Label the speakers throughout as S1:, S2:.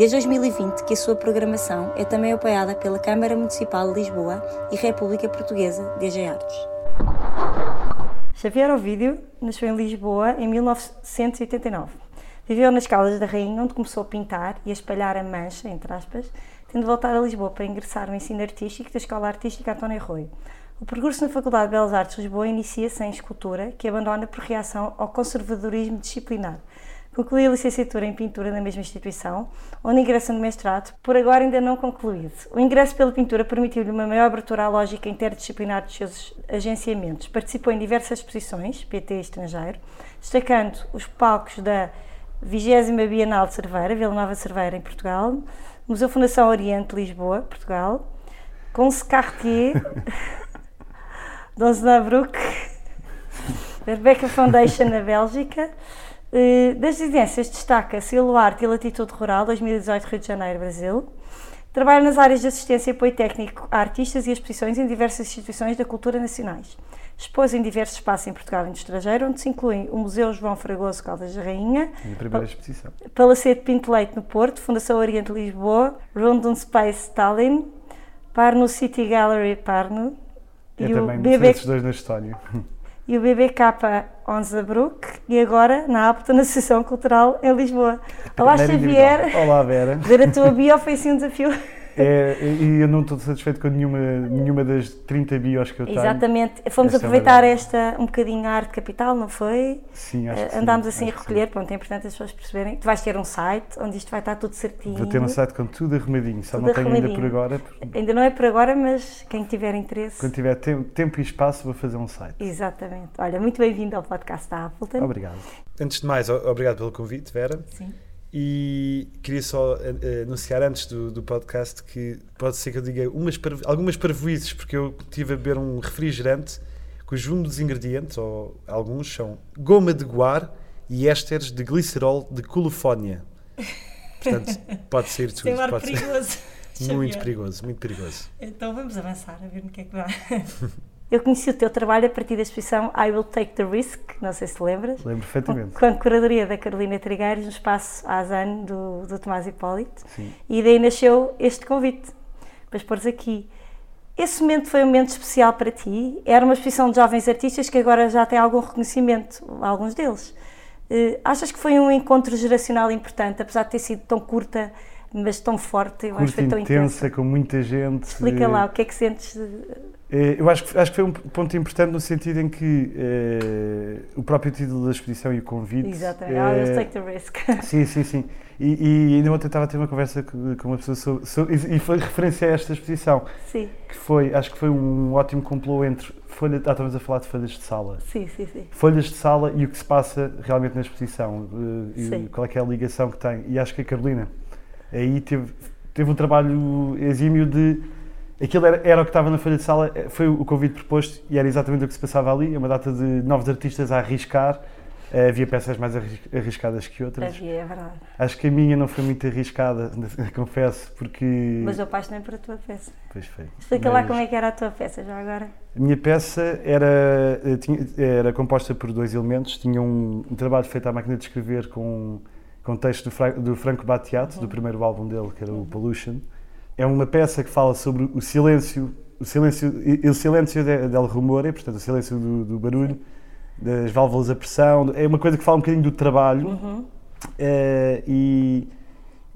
S1: Desde 2020 que a sua programação é também apoiada pela Câmara Municipal de Lisboa e República Portuguesa DG Artes. Xavier Ovídio nasceu em Lisboa em 1989. Viveu nas Caldas da Rainha, onde começou a pintar e a espalhar a mancha, entre aspas, tendo voltado a Lisboa para ingressar no ensino artístico da Escola Artística António Arroio. O percurso na Faculdade de Belas Artes de Lisboa inicia-se em escultura, que abandona por reação ao conservadorismo disciplinar, Concluí a licenciatura em pintura na mesma instituição, onde ingressa no mestrado, por agora ainda não concluído. O ingresso pela pintura permitiu-lhe uma maior abertura à lógica interdisciplinar dos seus agenciamentos. Participou em diversas exposições, PT estrangeiro, destacando os palcos da 20 Bienal de Cerveira, Vila Nova Cerveira, em Portugal, Museu Fundação Oriente, Lisboa, Portugal, Conce Cartier, Donzenabruck, Rebecca Foundation, na Bélgica, das residências destaca-se o Arte e Latitude Rural 2018 Rio de Janeiro, Brasil. Trabalha nas áreas de assistência e apoio técnico a artistas e exposições em diversas instituições da cultura nacionais. Expôs em diversos espaços em Portugal e no estrangeiro, onde se incluem o Museu João Fragoso Caldas da Rainha,
S2: a primeira exposição.
S1: Palacete Pinto Leite no Porto, Fundação Oriente Lisboa, Rondon Space Tallinn, Parno City Gallery Parno
S2: é e o BB... dois na história.
S1: E o BBK Onzabruck e agora na APTA na Associação Cultural em Lisboa. Olá Xavier.
S2: Olá Vera.
S1: Ver a tua bio foi assim um desafio.
S2: É, e eu não estou satisfeito com nenhuma, nenhuma das 30 bios que eu tenho.
S1: Exatamente. Fomos esta é aproveitar é esta um bocadinho a arte capital, não foi?
S2: Sim, acho que
S1: Andámos
S2: sim,
S1: assim a recolher, pronto, é importante as pessoas perceberem. Tu vais ter um site onde isto vai estar tudo certinho.
S2: Vou ter um site com tudo arrumadinho, só tudo não tenho ainda por agora.
S1: Ainda não é por agora, mas quem tiver interesse.
S2: Quando tiver tempo, tempo e espaço, vou fazer um site.
S1: Exatamente. Olha, muito bem-vindo ao podcast da Appleton.
S2: Obrigado. Antes de mais, obrigado pelo convite, Vera.
S1: Sim.
S2: E queria só uh, anunciar antes do, do, podcast que pode ser que eu diga umas, algumas parvoices, porque eu estive a beber um refrigerante cujo um dos ingredientes, ou alguns, são goma de guar e ésteres de glicerol de colofónia. Portanto, pode ser tudo.
S1: Isso é
S2: pode
S1: perigoso.
S2: Ser muito perigoso, muito perigoso.
S1: Então vamos avançar, a ver no que é que vai. Eu conheci o teu trabalho a partir da exposição I Will Take the Risk, não sei se lembras.
S2: Lembro perfeitamente.
S1: Com a curadoria da Carolina Trigueiros no espaço Azan do, do Tomás Hipólito.
S2: Sim.
S1: E daí nasceu este convite para expores aqui. Esse momento foi um momento especial para ti? Era uma exposição de jovens artistas que agora já têm algum reconhecimento, alguns deles. Uh, achas que foi um encontro geracional importante, apesar de ter sido tão curta, mas tão forte?
S2: Eu curta, acho que foi tão intensa, intensa, com muita gente.
S1: Explica lá, o que é que sentes?
S2: Eh, eu acho que, acho que foi um ponto importante no sentido em que eh, o próprio título da exposição e o convite.
S1: Exatamente, eh, I'll take the risk.
S2: Sim, sim, sim. E, e ainda ontem estava a ter uma conversa com, com uma pessoa sobre, sobre, e foi referência a esta exposição.
S1: Sim.
S2: Que foi, acho que foi um ótimo complô entre folha, ah, estamos a falar de folhas de sala.
S1: Sim, sim, sim.
S2: Folhas de sala e o que se passa realmente na exposição.
S1: sim.
S2: qual é, que é a ligação que tem. E acho que a Carolina aí teve, teve um trabalho exímio de aquilo era, era, o que estava na folha de sala, eh, foi o convite proposto e era exatamente o que se passava ali, é uma data de novos artistas a arriscar, uh, havia peças mais arriscadas que outras.
S1: Havia, é verdade.
S2: Acho que a minha não foi muito arriscada, confesso, porque...
S1: Mas eu apaixonei por a tua peça.
S2: Pois foi.
S1: Explica Mas... lá como é que era a tua peça, já agora.
S2: A minha peça era, eh, tinha, era composta por dois elementos, tinha um, um, trabalho feito à máquina de escrever com, com texto do, Fra do Franco Battiato, uhum. do primeiro álbum dele, que era o Pollution, é uma peça que fala sobre o silêncio, o silêncio, o silêncio del rumore, portanto, o silêncio do, do, barulho, das válvulas a pressão. É uma coisa que fala um bocadinho do trabalho
S1: uhum.
S2: é, e,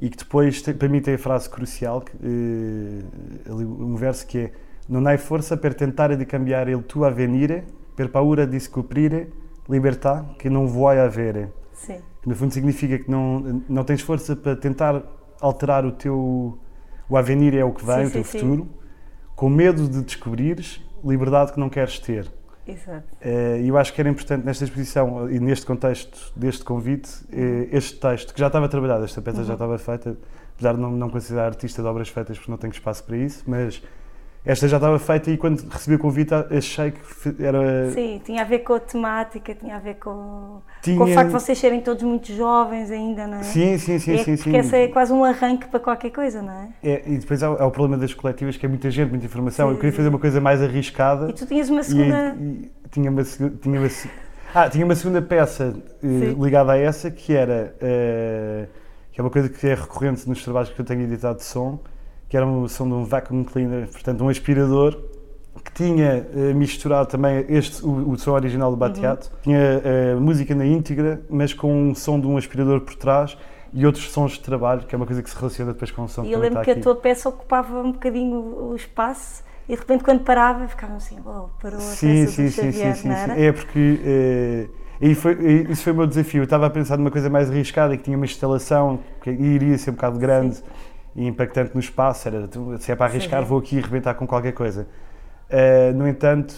S2: e, que depois, para mim, tem a frase crucial, que, é, um verso que é Non hai força per tentare di cambiare il tuo avvenire, per paura di scoprire libertà che non vuoi avere.
S1: Sim.
S2: Que no fundo significa que não, não tens força para tentar alterar o teu o avenir é o que vem, sim, o teu sim, futuro, sim. com medo de descobrires liberdade que não queres ter.
S1: Exato.
S2: Eh, e eu acho que era importante nesta exposição e neste contexto deste convite, eh, este texto, que já estava trabalhado, esta peça uhum. já estava feita, apesar de não, não considerar artista de obras feitas porque não tenho espaço para isso, mas esta já estava feita e quando recebi o convite achei que era.
S1: Sim, tinha a ver com a temática, tinha a ver com,
S2: Tinha-
S1: com o facto de vocês serem todos muito jovens ainda, não é?
S2: Sim, sim, sim,
S1: é,
S2: sim.
S1: porque
S2: sim.
S1: esse é quase um arranque para qualquer coisa, não é?
S2: É, e depois há, há o problema das coletivas, que é muita gente, muita informação.
S1: Sim,
S2: eu queria fazer uma coisa mais arriscada.
S1: E tu tinhas uma
S2: E,
S1: segunda.
S2: e tinha uma, tinha uma, ah, tinha uma segunda peça eh, ligada a essa que era eh, que é uma coisa que é recorrente nos trabalhos que eu tenho editado de som, que era o som de um vacuum cleaner, portanto um aspirador que tinha eh, misturado também este, o, o som original do Bateato, tinha eh, música na íntegra, mas com um som de um aspirador por trás e outros sons de trabalho, que é uma coisa que se relaciona depois com o som
S1: E eu lembro que a
S2: aqui.
S1: tua peça ocupava um bocadinho o espaço e de repente quando parava ficavam assim, uau, parou a
S2: Sim,
S1: peça
S2: sim,
S1: do
S2: sim,
S1: Xavier,
S2: sim, sim, sim. É porque eh, e foi, e isso foi o meu desafio. Eu estava a pensar numa coisa mais arriscada, que tinha uma instalação que iria ser um bocado grande e impactante no espaço. Era, se é para arriscar,
S1: Sim.
S2: vou aqui arrebentar com qualquer coisa. Eh, no entanto,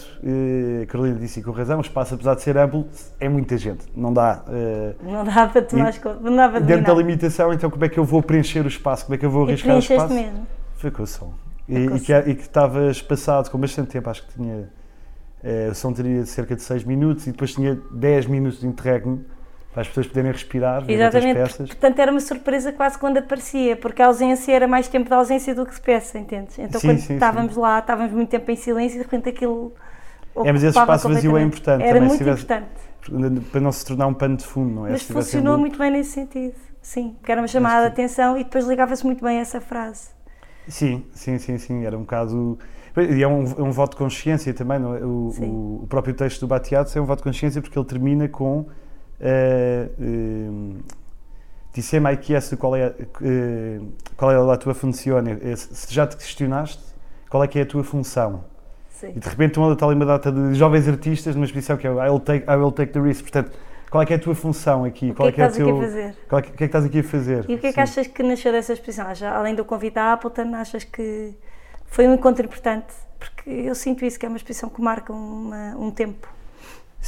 S2: a Carolina disse com razão, o espaço, apesar de ser amplo, é muita gente. Não dá. eh,
S1: Não dava para tomar
S2: E-
S1: não dava para
S2: dentro da limitação, então como é que eu vou preencher o espaço? Como é que eu vou arriscar o espaço?
S1: mesmo.
S2: Foi com o som. E, e que, e que estava espaçado com bastante tempo, acho que tinha. eh, o som teria cerca de 6 minutos e depois tinha 10 minutos de interregno para as pessoas poderem respirar, ver outras
S1: Exatamente,
S2: peças.
S1: portanto era uma surpresa quase quando aparecia, porque a ausência era mais tempo de ausência do que de peça, entendes? Então
S2: Sim,
S1: quando
S2: sim,
S1: estávamos lá, estávamos muito tempo em silêncio e de repente aquilo.
S2: É, mas esse espaço vazio é importante
S1: Era
S2: também,
S1: muito
S2: tivesse-
S1: importante.
S2: Para não se tornar um pano de fundo, não é?
S1: Mas funcionou
S2: um-
S1: muito bem nesse sentido. Sim, porque era uma chamada de atenção e depois ligava-se muito bem a essa frase.
S2: Sim, sim, sim, sim, era um bocado. E é um, é um voto de consciência também, não é? O,
S1: Sim.
S2: o, o próprio texto do Bateato é um voto de consciência porque ele termina com. Eh, eh, Disse-me que essa qual é, eh, qual é a tua função? Eh, Se já te questionaste, qual é que é a tua função?
S1: Sim.
S2: E de repente estão está ali uma data de jovens artistas numa exposição que é o I will take, I will take the risk. Portanto, qual é que é a tua função aqui?
S1: O que
S2: qual
S1: é que
S2: o
S1: estás aqui a
S2: teu-
S1: fazer?
S2: qual é que, o que é que estás aqui a fazer?
S1: E o que é que
S2: Sim.
S1: achas que nasceu dessa exposição? Já, além do convite à Appleton, achas que foi um encontro importante? Porque eu sinto isso, que é uma exposição que marca uma- um tempo.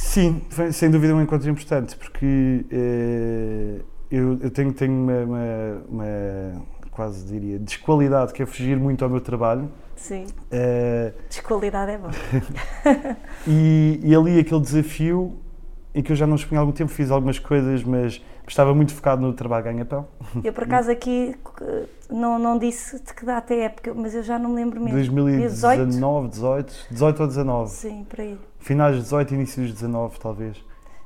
S2: Sim, sem dúvida um encontro importante, porque eh, eu, eu tenho, tenho uma, uma- uma, quase diria, desqualidade, que é fugir muito ao meu trabalho.
S1: Sim,
S2: eh,
S1: desqualidade é bom.
S2: e, e ali aquele desafio em que eu já não expunha há algum tempo, fiz algumas coisas, mas estava muito focado no trabalho ganha-pão.
S1: Eu, por acaso, aqui eh, não, não disse de que data é, porque, mas eu já não me lembro mesmo.
S2: 2019, 18, 18 ou 19.
S1: Sim, por aí.
S2: Finais de 18, inícios de 19, talvez.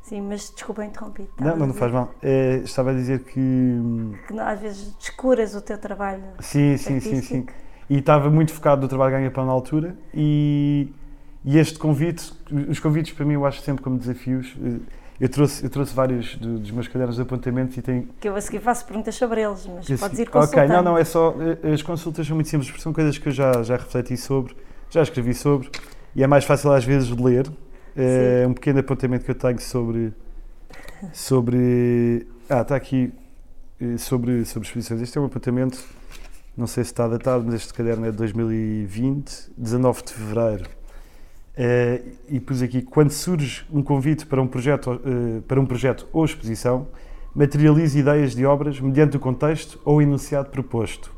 S1: Sim, mas desculpa interromper.
S2: Não, não, não faz mal. Eh, estava a dizer que. hum,
S1: Que às vezes descuras o teu trabalho.
S2: Sim, sim, sim, sim. E estava muito focado no trabalho ganha-pão na altura e, e este convite, os convites para mim eu acho sempre como desafios. Eh, Eu trouxe, eu trouxe vários do- dos meus cadernos de apontamentos e tenho.
S1: Que eu a seguir faço perguntas sobre eles, mas podes ir
S2: Ok,
S1: consultando.
S2: não, não, é só. eh, As consultas são muito simples porque são coisas que eu já, já refleti sobre, já escrevi sobre e é mais fácil às vezes de ler. É um pequeno apontamento que eu tenho sobre. Sobre. Ah, está aqui. eh, Sobre, sobre exposições. Este é um apontamento, não sei se está datado, mas este caderno é de 2020, 19 de fevereiro. Eh, e pus aqui: quando surge um convite para um projeto, eh, para um projeto ou exposição, materialize ideias de obras mediante o contexto ou o enunciado proposto.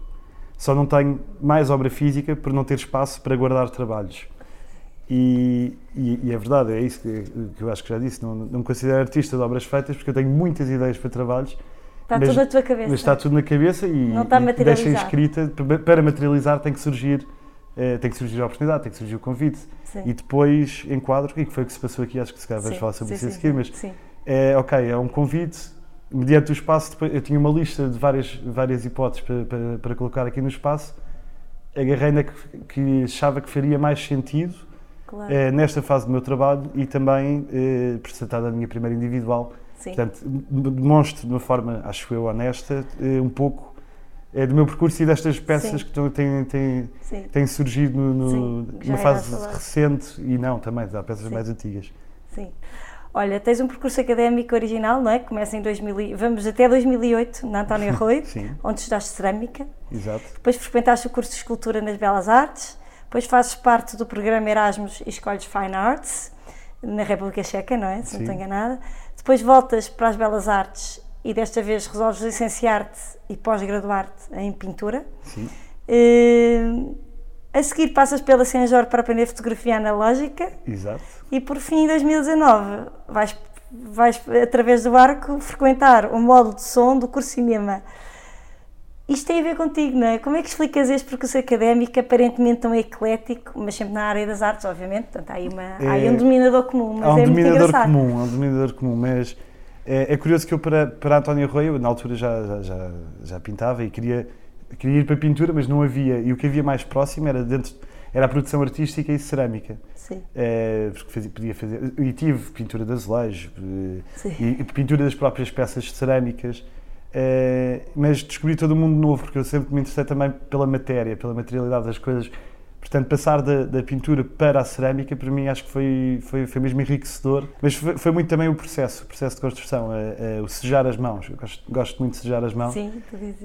S2: Só não tenho mais obra física por não ter espaço para guardar trabalhos. E, e- e é verdade, é isso que, que eu acho que já disse. Não, não me considero artista de obras feitas porque eu tenho muitas ideias para trabalhos,
S1: Está
S2: mas-
S1: tudo na tua cabeça.
S2: mas está tudo na cabeça e,
S1: Não está
S2: e deixa escrita. Para- materializar tem que surgir, eh, tem que surgir a oportunidade, tem que surgir o convite.
S1: Sim.
S2: E depois enquadro, e que foi o que se passou aqui, acho que se calhar vais falar sobre
S1: sim,
S2: isso a seguir, mas
S1: sim.
S2: é, ok, é um convite, mediante o espaço, depois, eu tinha uma lista de várias, várias hipóteses para, para, para colocar aqui no espaço, agarrei na que, que achava que faria mais sentido
S1: Claro.
S2: eh, nesta fase do meu trabalho e também eh, por se tratar da minha primeira individual.
S1: Sim.
S2: Portanto, demonstro de uma forma, acho eu, honesta, eh, um pouco eh, do meu percurso e destas peças
S1: Sim.
S2: que têm, têm,
S1: Sim.
S2: têm surgido no, no- numa fase
S1: a
S2: recente e não, também, há peças mais antigas.
S1: Sim. Olha, tens um percurso académico original, não é? Começa em 2000, e- vamos até 2008, na António Arroio, onde estudaste cerâmica.
S2: exato.
S1: Depois frequentaste o curso de escultura nas Belas Artes. Depois fazes parte do programa Erasmus e escolhes Fine Arts, na República Checa, não é? Se não
S2: Sim.
S1: estou enganada. Depois voltas para as Belas Artes e desta vez resolves licenciar-te e pós-graduar-te em pintura.
S2: Sim.
S1: Eh, A seguir passas pela Senjor para aprender fotografia analógica
S2: Exato.
S1: e por fim, em 2019, vais, vais através do arco frequentar o módulo de som do curso cinema. Isto tem a ver contigo, não é? Como é que explicas este percurso académico aparentemente tão eclético, mas sempre na área das artes, obviamente? Portanto, há aí, uma, há aí
S2: É-
S1: um dominador comum, mas
S2: há um
S1: é
S2: dominador comum, há um dominador comum, mas é, é curioso que eu para, para António Arroio, na altura já, já, já, já pintava e queria, queria ir para a pintura, mas não havia, e o que havia mais próximo era dentro era a produção artística e cerâmica.
S1: Sim,
S2: É, porque fazia- podia fazer, e tive pintura de azulejos eh, e, e pintura das próprias peças cerâmicas, eh, mas descobri todo um mundo novo, porque eu sempre me interessei também pela matéria, pela materialidade das coisas. Portanto, passar da, da pintura para a cerâmica, para mim, acho que foi, foi, foi mesmo enriquecedor. Mas foi, foi muito também o processo, o processo de construção, eh, eh, o sejar as mãos. Eu gosto, gosto muito de sejar as mãos.
S1: Sim, tu dizes.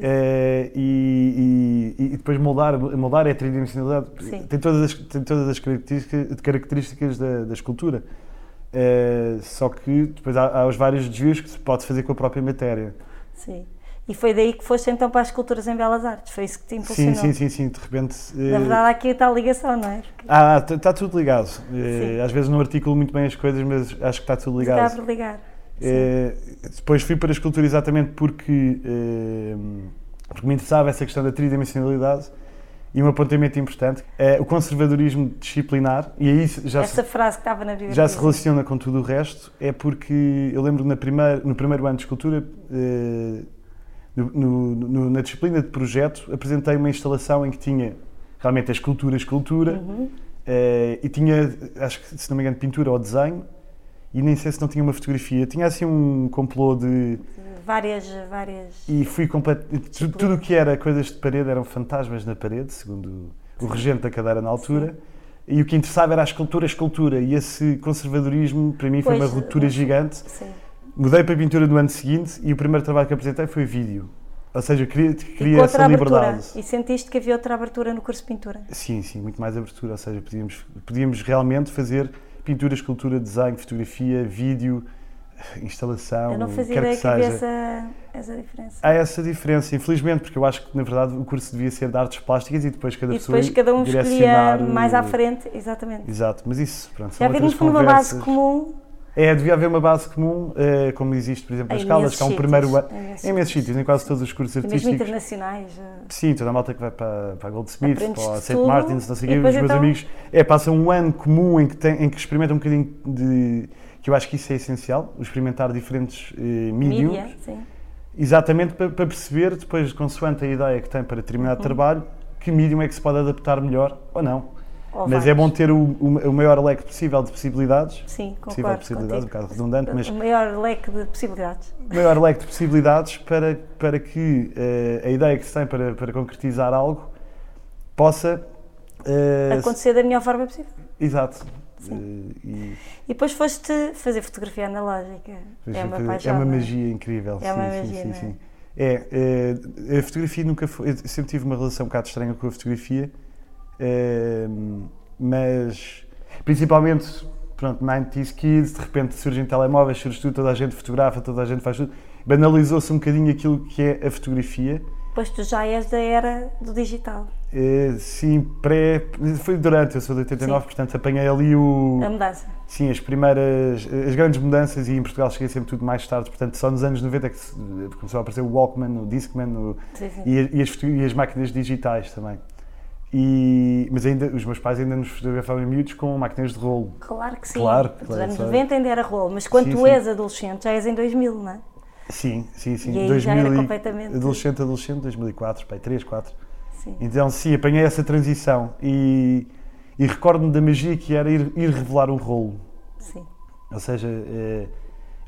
S2: E, e- e depois moldar, moldar é a tridimensionalidade,
S1: Sim.
S2: tem todas as, tem todas as características, características da, da escultura. Só que depois há, há os vários desvios que se pode fazer com a própria matéria.
S1: Sim. E foi daí que foste então para as esculturas em Belas Artes, foi isso que te
S2: Sim,
S1: impulsionou.
S2: sim, sim, sim, de repente. eh,
S1: Na verdade, há aqui a tal ligação, não é?
S2: Ah, está tudo ligado. Eh,
S1: Sim.
S2: às vezes não articulo muito bem as coisas, mas acho que está tudo
S1: está
S2: ligado.
S1: por ligar. Sim.
S2: Eh, depois fui para a escultura exatamente porque, eh, porque me interessava essa questão da tridimensionalidade e um apontamento importante, é o conservadorismo disciplinar, e aí já,
S1: Essa
S2: se,
S1: frase que estava na biografia.
S2: já se relaciona com tudo o resto, é porque eu lembro na primeira, no primeiro ano de escultura, eh, no- no- no- na disciplina de projeto, apresentei uma instalação em que tinha realmente a escultura, a escultura,
S1: Uhum.
S2: eh, e tinha, acho que se não me engano, pintura ou desenho, e nem sei se não tinha uma fotografia. Tinha assim um complô de.
S1: Várias, várias.
S2: E fui completo. tu- Tudo o que era coisas de parede eram fantasmas na parede, segundo o regente da cadeira na altura. E o que interessava era a escultura, a escultura. E esse conservadorismo, para mim, foi
S1: Pois,
S2: uma ruptura gigante.
S1: Sim.
S2: Mudei para a pintura no ano seguinte e o primeiro trabalho que apresentei foi vídeo. Ou seja, queria,
S1: E
S2: queria
S1: com
S2: essa liberdade.
S1: E sentiste que havia outra abertura no curso de pintura.
S2: Sim, sim, muito mais abertura. Ou seja, podíamos, podíamos realmente fazer pintura, escultura, desenho, fotografia, vídeo, instalação,
S1: Eu não fazia ideia
S2: que
S1: que havia essa, essa diferença.
S2: Há essa diferença, infelizmente, porque eu acho que, na verdade, o curso devia ser de artes plásticas e depois cada
S1: E
S2: pessoa
S1: depois cada um escolhia mais à frente, exatamente.
S2: Exato, mas isso, pronto,
S1: Já fundo uma base comum
S2: É, devia haver uma base comum, eh, como existe, por exemplo,
S1: em
S2: nas
S1: imensos
S2: que há um
S1: sítios,
S2: primeiro ano.
S1: em imensos
S2: sítios, em quase todos os cursos
S1: E mesmo
S2: artísticos.
S1: internacionais. eh,
S2: Sim, toda a malta que vai para, para a Goldsmith, para a St. Martins, não sei o quê, os meus
S1: então-
S2: amigos, é, passam um ano comum em que, tem, em que experimentam um bocadinho de. Que eu acho que isso é essencial, o experimentar diferentes eh, mediums,
S1: Mídia, sim.
S2: exatamente para, para perceber, depois, consoante a ideia que tem para determinado
S1: Uhum.
S2: trabalho, que medium é que se pode adaptar melhor ou não.
S1: Ou
S2: mas é
S1: vários.
S2: bom ter o, o, o maior leque possível de possibilidades,
S1: Sim,
S2: possível de
S1: concordo
S2: possibilidades, um bocado redundante, mas
S1: O maior leque de possibilidades.
S2: maior leque de possibilidades para, para que eh, a ideia que se tem para, para concretizar algo possa. eh,
S1: Acontecer da melhor forma possível.
S2: Exato.
S1: Sim.
S2: Eh, e
S1: E depois foste fazer fotografia analógica. É uma
S2: é
S1: paixão.
S2: uma
S1: não é?
S2: magia incrível.
S1: É
S2: sim,
S1: uma
S2: sim,
S1: magia,
S2: sim,
S1: não é?
S2: sim. É, eh, a fotografia nunca foi. Eu sempre tive uma relação um bocado estranha com a fotografia, eh, mas principalmente, pronto, 90s Kids, de repente surgem telemóveis, surge tudo, toda a gente fotografa, toda a gente faz tudo. Banalizou-se um bocadinho aquilo que é a fotografia.
S1: Pois tu já és da era do digital.
S2: Eh, sim, pré. Foi durante, eu sou de 89,
S1: Sim.
S2: portanto apanhei ali o.
S1: A mudança.
S2: Sim, as primeiras, as grandes mudanças e em Portugal cheguei sempre tudo mais tarde, portanto só nos anos 90 é que começou a aparecer o Walkman, o Discman o-
S1: Sim, sim.
S2: e, e as, e as máquinas digitais também. E, mas ainda, os meus pais ainda nos fotografavam em miúdos com máquinas de rolo.
S1: Claro que sim.
S2: Claro,
S1: Nos
S2: claro,
S1: anos
S2: claro.
S1: 90 ainda era rolo, mas quando
S2: Sim,
S1: tu
S2: sim.
S1: és adolescente, já és em 2000, não é?
S2: Sim, sim, sim.
S1: E aí já era
S2: 2000
S1: completamente-
S2: Adolescente, adolescente, 2004, pai, 3, 4.
S1: Sim.
S2: Então, sim, apanhei essa transição e, e recordo-me da magia que era ir, ir revelar um rolo.
S1: Sim.
S2: Ou seja, eh,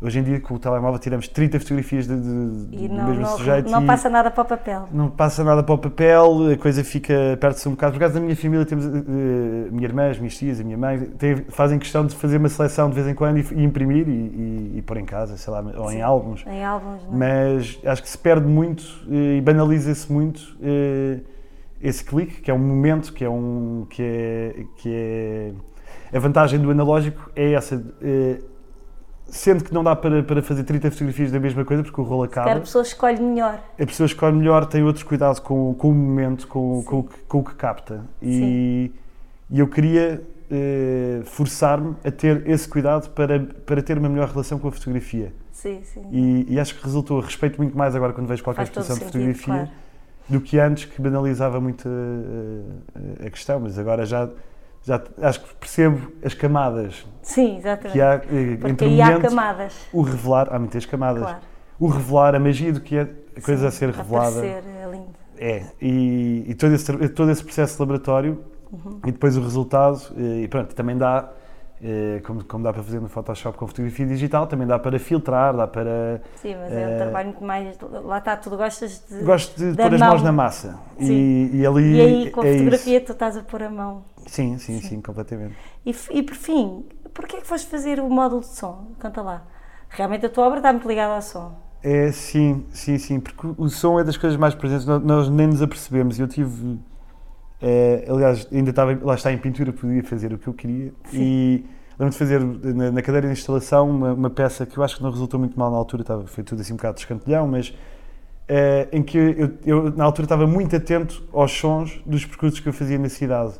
S2: hoje em dia com o telemóvel tiramos 30 fotografias de, de-
S1: E
S2: do
S1: não,
S2: mesmo
S1: não,
S2: sujeito
S1: não passa nada para o papel.
S2: não passa nada para o papel, a coisa fica, perde-se um bocado. Por causa da minha família, temos eh, minha irmã, as minhas tias, a minha mãe, fazem questão de fazer uma seleção de vez em quando e, e imprimir e, e- e pôr em casa, sei lá, ou em
S1: Sim.
S2: álbuns.
S1: Em álbuns, não é?
S2: Mas acho que se perde muito eh, e banaliza-se muito eh, esse clique, que é um momento, que é um. que é. Que é a vantagem do analógico é essa. eh, sendo que não dá para, para fazer 30 fotografias da mesma coisa, porque o rolo acaba.
S1: A pessoa escolhe melhor.
S2: A pessoa escolhe melhor, tem outros cuidados com, com o momento, com, com, o que- com o que capta. E, e eu queria eh, forçar-me a ter esse cuidado para, para ter uma melhor relação com a fotografia.
S1: Sim, sim.
S2: E, e acho que resultou. Respeito muito mais agora quando vejo qualquer
S1: Faz
S2: exposição de fotografia
S1: claro.
S2: Do que antes, que banalizava muito a, a- a questão. Mas agora já, já acho que percebo as camadas
S1: Sim, exatamente.
S2: que há eh,
S1: Porque
S2: entre o
S1: aí há camadas.
S2: o revelar. Há muitas camadas.
S1: Claro.
S2: O revelar, a magia do que é a coisa
S1: Sim,
S2: a ser revelada.
S1: Aparecer, é lindo.
S2: É, e, e todo, esse, todo esse processo laboratório
S1: Uhum.
S2: e depois o resultado, eh, e pronto, também dá, eh, como, como dá para fazer no Photoshop com fotografia digital, também dá para filtrar, dá para.
S1: Sim, mas é um
S2: Eh,
S1: trabalho muito mais. Lá está, tu gostas de.
S2: Gosto de pôr as
S1: mão.
S2: mãos na massa.
S1: Sim.
S2: E, e ali.
S1: E aí com a
S2: é
S1: fotografia tu estás a pôr a mão.
S2: Isso. Sim, sim, sim, completamente.
S1: E, e por fim, porquê é que foste fazer o módulo de som? Conta lá. Realmente a tua obra está muito ligada ao som.
S2: É, sim, sim, sim, porque o som é das coisas mais presentes, nós nem nos apercebemos. Eu tive. Eh, aliás, ainda estava, lá está em pintura, podia fazer o que eu queria. E lembro de fazer na, na cadeira de instalação uma, uma peça que eu acho que não resultou muito mal na altura, estava, foi tudo assim um bocado de escantelhão, mas eh, em que eu, eu, na altura estava muito atento aos sons dos percursos que eu fazia na cidade.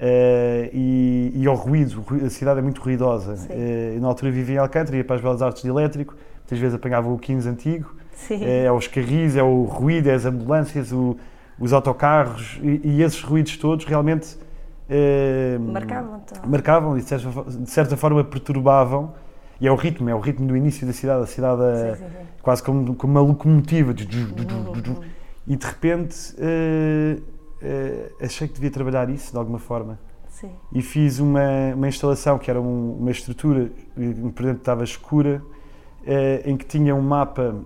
S2: Eh, e, e ao ruído, a cidade é muito ruidosa.
S1: Sim.
S2: Eu na altura vivia em Alcântara, ia para as Belas Artes de Elétrico, muitas vezes apanhava o 15 antigo,
S1: Sim.
S2: é, é os carris, é o ruído, é as ambulâncias, o- os autocarros e, e esses ruídos todos realmente eh,
S1: Marcavam então.
S2: marcavam e de certa, de certa forma perturbavam. E é o ritmo, é o ritmo do início da cidade, a cidade é
S1: Sim, sim, sim.
S2: quase como, como uma locomotiva.
S1: Uhum.
S2: E de repente eh, eh, achei que devia trabalhar isso de alguma forma
S1: Sim.
S2: e fiz uma, uma instalação que era um- uma estrutura eh, por dentro estava escura, eh, em que tinha um mapa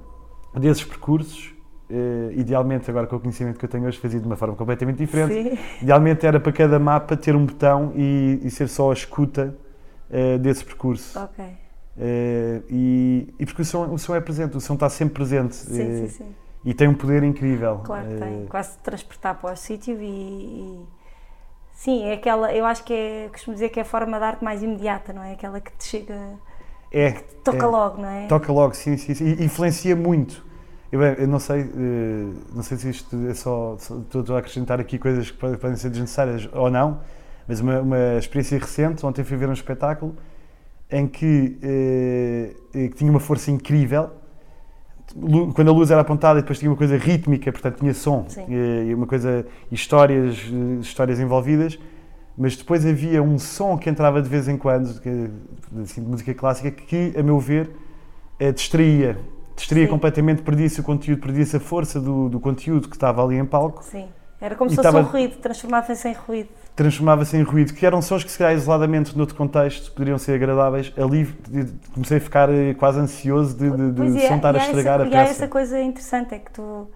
S2: desses percursos. Eh, idealmente, agora com o conhecimento que eu tenho hoje, fazia de uma forma completamente diferente.
S1: Sim.
S2: Idealmente era para cada mapa ter um botão e, e ser só a escuta eh, desse percurso.
S1: Ok.
S2: Eh, e, e porque o som, o som é presente, o som está sempre presente
S1: Sim, sim, sim.
S2: e tem um poder incrível.
S1: Claro que tem. Quase te transportar para o sítio e, e- Sim, é aquela. Eu acho que é. Costumo dizer que é a forma de arte mais imediata, não é? Aquela que te chega.
S2: é,
S1: Toca
S2: é.
S1: logo, não é?
S2: Toca logo, sim, sim, sim. E influencia muito. Eu, bem, eu não sei, eh, não sei se isto é só, só- estou a acrescentar aqui coisas que podem, ser desnecessárias ou não, mas uma, uma experiência recente, ontem fui ver um espetáculo em que, eh, eh, que tinha uma força incrível. Quando a luz era apontada e depois tinha uma coisa rítmica, portanto tinha som, e uma coisa, histórias, histórias envolvidas, mas depois havia um som que entrava de vez em quando, assim, de música clássica, que, a meu ver, distraía. Distraía completamente, perdia-se o conteúdo, perdia-se a força do, do conteúdo que estava ali em palco,
S1: Sim. Era como se fosse
S2: estava-
S1: um ruído, transformava-se em ruído.
S2: transformava-se em ruído, que eram sons que, se calhar, isoladamente, noutro contexto, poderiam ser agradáveis. Ali comecei a ficar eh, quase ansioso de, de, de
S1: é,
S2: estar a estragar
S1: essa,
S2: a
S1: E há
S2: peça.
S1: essa coisa interessante, é que tu,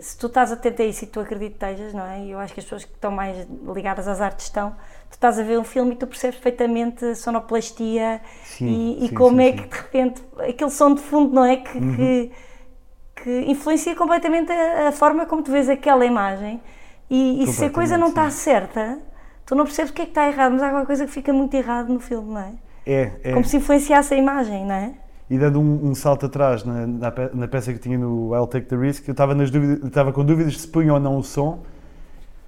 S1: se tu estás atento a isso e tu acreditas, não é? E eu acho que as pessoas que estão mais ligadas às artes estão, estás a ver um filme e tu percebes perfeitamente a sonoplastia
S2: Sim,
S1: e, e
S2: sim,
S1: como
S2: sim,
S1: é que de repente aquele som de fundo, não é? Que,
S2: Uhum.
S1: que, que influencia completamente a, a forma como tu vês aquela imagem e, e se a coisa não está certa, tu não percebes o que é que está errado, mas há alguma coisa que fica muito errado no filme, não é?
S2: É, é.
S1: Como se influenciasse a imagem, não é?
S2: E dando um, um salto atrás na, na, pe- na peça que tinha no I'll Take the Risk, eu estava, dúvidas, estava com dúvidas se punha ou não o som,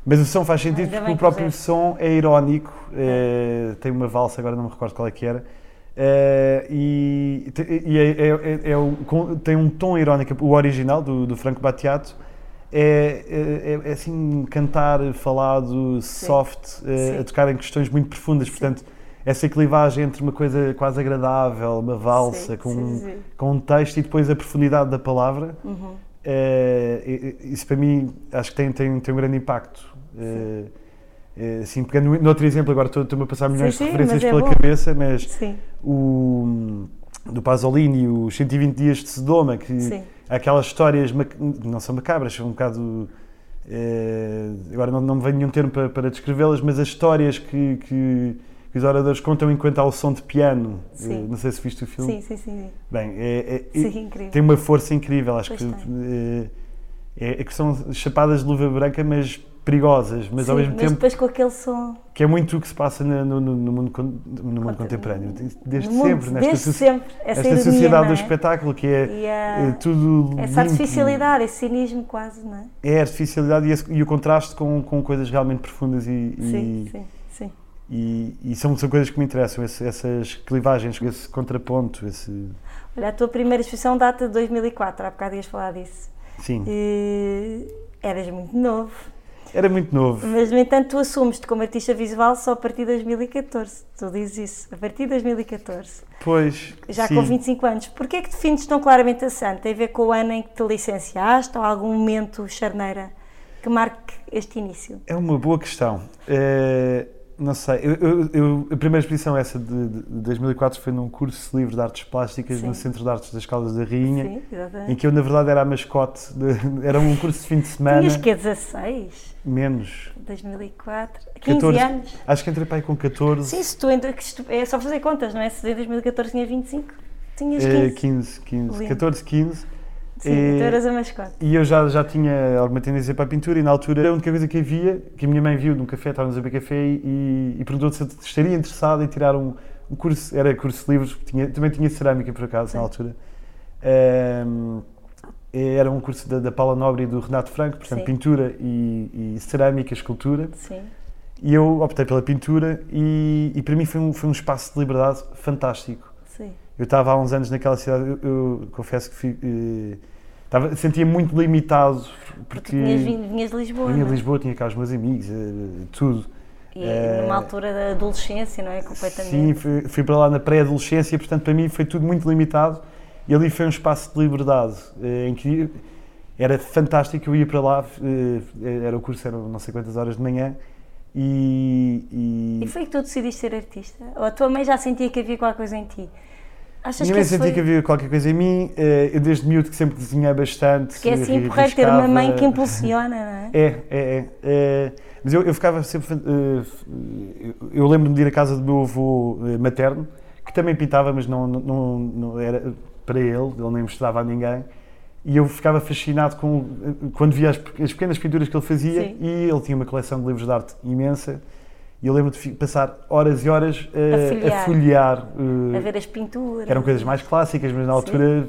S2: mas o som faz sentido
S1: Ainda
S2: porque o próprio som é irónico, eh, tem uma valsa, agora não me recordo qual é que era, eh, e, e é- é- é- é tem um tom irónico, o original do, do Franco Battiato, é, é, é assim cantar falado, soft, eh,
S1: Sim.
S2: a tocar em questões muito profundas, portanto essa equilibragem entre uma coisa quase agradável, uma valsa,
S1: Sim,
S2: com,
S1: sim, sim.
S2: com um texto e depois a profundidade da palavra,
S1: Uhum.
S2: isso para mim acho que tem, tem, tem um grande impacto. Eh, eh, assim, pegando noutro exemplo, agora estou- estou-me a passar milhões
S1: Sim,
S2: de
S1: sim,
S2: referências
S1: é
S2: pela
S1: bom.
S2: cabeça, mas
S1: Sim,
S2: o do Pasolini, os 120 dias de Sodoma, que
S1: sim.
S2: aquelas histórias não são macabras, são um bocado. eh, agora não, não me vem nenhum termo para, para descrevê-las, mas as histórias que, que, que os oradores contam enquanto há o som de piano.
S1: Sim.
S2: eh, não sei se viste o filme.
S1: Sim, sim, sim. sim.
S2: Bem, é, é-
S1: Sim,
S2: tem uma força incrível, acho
S1: Pois
S2: que é, é que são chapadas de luva branca, mas perigosas, mas ao
S1: Sim,
S2: mesmo
S1: mas
S2: tempo
S1: depois com aquele som.
S2: que é muito o que se passa no, no- no mundo, no mundo contemporâneo, desde
S1: mundo,
S2: sempre, nesta,
S1: desde sempre. Essa
S2: esta
S1: ironia,
S2: sociedade
S1: não
S2: do
S1: é?
S2: espetáculo que é,
S1: E
S2: é
S1: a,
S2: tudo
S1: essa
S2: limpo,
S1: artificialidade, esse cinismo quase, não é?
S2: é a artificialidade e, esse- e o contraste com, com coisas realmente profundas e,
S1: Sim,
S2: e,
S1: sim, sim.
S2: e- e são, são coisas que me interessam, esse- essas clivagens, esse contraponto, esse...
S1: Olha, a tua primeira exposição data de 2004, há bocado ias falar disso.
S2: Sim,
S1: E eras muito novo,
S2: era muito novo.
S1: mas no entanto tu assumes-te como artista visual só a partir de 2014. Tu dizes isso, a partir de 2014.
S2: Pois,
S1: Já
S2: sim.
S1: com 25 anos. Porquê é que defines tão claramente a Santa? Tem a ver com o ano em que te licenciaste ou algum momento charneira que marque este início?
S2: É uma boa questão. É, não sei, eu, eu- eu- a primeira exposição essa de, de 2004 foi num curso livre de artes plásticas
S1: Sim.
S2: no Centro de Artes das Caldas da Rainha,
S1: Sim,
S2: em
S1: exatamente.
S2: que eu na verdade era a mascote, de- era um curso de fim de semana,
S1: Tinhas que 16?
S2: Menos,
S1: 2004? 15
S2: 14,
S1: anos?
S2: acho que entrei para aí com 14,
S1: Sim, se tu entra, é só fazer contas, não é? Se em 2014 tinha 25, tinhas
S2: eh,
S1: 15.
S2: 15, 15,
S1: Lindo.
S2: 14, 15,
S1: Sim,
S2: eh,
S1: tu eras a mascote.
S2: e eu já, já tinha alguma tendência para a pintura e na altura a única coisa que havia, que a minha mãe viu num café, estávamos a beber café e, e perguntou se estaria interessado em tirar um, um curso, era curso livre, tinha, também tinha cerâmica por acaso
S1: Sim.
S2: na altura. Ehm, era um curso da, da Paula Nobre e do Renato Franco, portanto
S1: Sim.
S2: pintura e, e cerâmica, escultura.
S1: Sim.
S2: E eu optei pela pintura e, e para mim foi um, foi um espaço de liberdade fantástico.
S1: Sim.
S2: Eu estava há uns anos naquela cidade, eu, eu confesso que fui, eh, estava, sentia muito limitado
S1: Porque
S2: porque
S1: tinhas vindo, vinhas de Lisboa.
S2: vinha de
S1: é?
S2: Lisboa, tinha cá os meus amigos, eh, tudo.
S1: E
S2: Eh,
S1: numa altura da adolescência, não é? Completamente.
S2: Sim, fui, fui para lá na pré-adolescência, portanto para mim foi tudo muito limitado e ali foi um espaço de liberdade eh, em que era fantástico, eu ia para lá, eh, era o curso, eram não sei quantas horas de manhã e, e,
S1: E foi que tu decidiste ser artista? Ou a tua mãe já sentia que havia qualquer coisa em ti? Achas
S2: Minha
S1: que
S2: mãe sentia
S1: foi...
S2: que havia qualquer coisa em mim, eh, eu desde miúdo que sempre desenhei bastante.
S1: Que é assim porreiro ter uma mãe que impulsiona, não é?
S2: É, é, é. mas eu, eu ficava sempre. eh, eu- lembro-me de ir à casa do meu avô eh, materno, que também pintava, mas não, não- não era para ele, ele nem mostrava a ninguém. E eu ficava fascinado com, quando via as, as pequenas pinturas que ele fazia
S1: Sim.
S2: e ele tinha uma coleção de livros de arte imensa. E eu lembro de passar horas e horas eh,
S1: A
S2: folhear. eh,
S1: A ver as pinturas.
S2: eram coisas mais clássicas, mas na altura,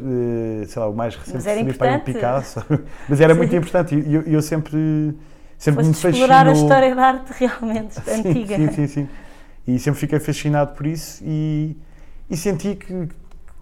S2: eh, sei lá, o mais recente seria para o. Picasso. mas era
S1: Sim.
S2: muito importante e eu, eu sempre, sempre me
S1: Foste
S2: fascinou.
S1: explorar a história da arte realmente
S2: Sim,
S1: antiga.
S2: Sim, sim, sim. E sempre fiquei fascinado por isso e, e senti que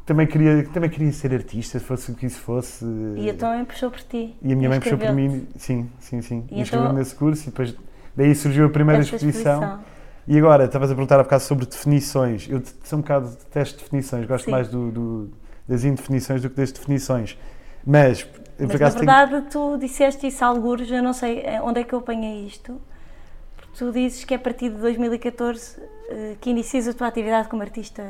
S2: também queria, que também queria ser artista, se fosse o que isso fosse.
S1: E a tua mãe puxou por ti.
S2: E a minha mãe puxou por mim, sim, sim, sim.
S1: E
S2: Inscreveu-me
S1: então-
S2: nesse curso e depois daí surgiu a primeira
S1: Essa
S2: exposição. E agora, estavas a perguntar há bocado sobre definições. Eu sou um bocado detesto definições, gosto
S1: Sim.
S2: mais do, do- das indefinições do que das definições. Mas,
S1: Mas na
S2: acaso, tenho-
S1: verdade tu disseste isso algures, eu não sei eh, onde é que eu apanhei isto. Porque tu dizes que é a partir de 2014 eh, que inicias a tua atividade como artista.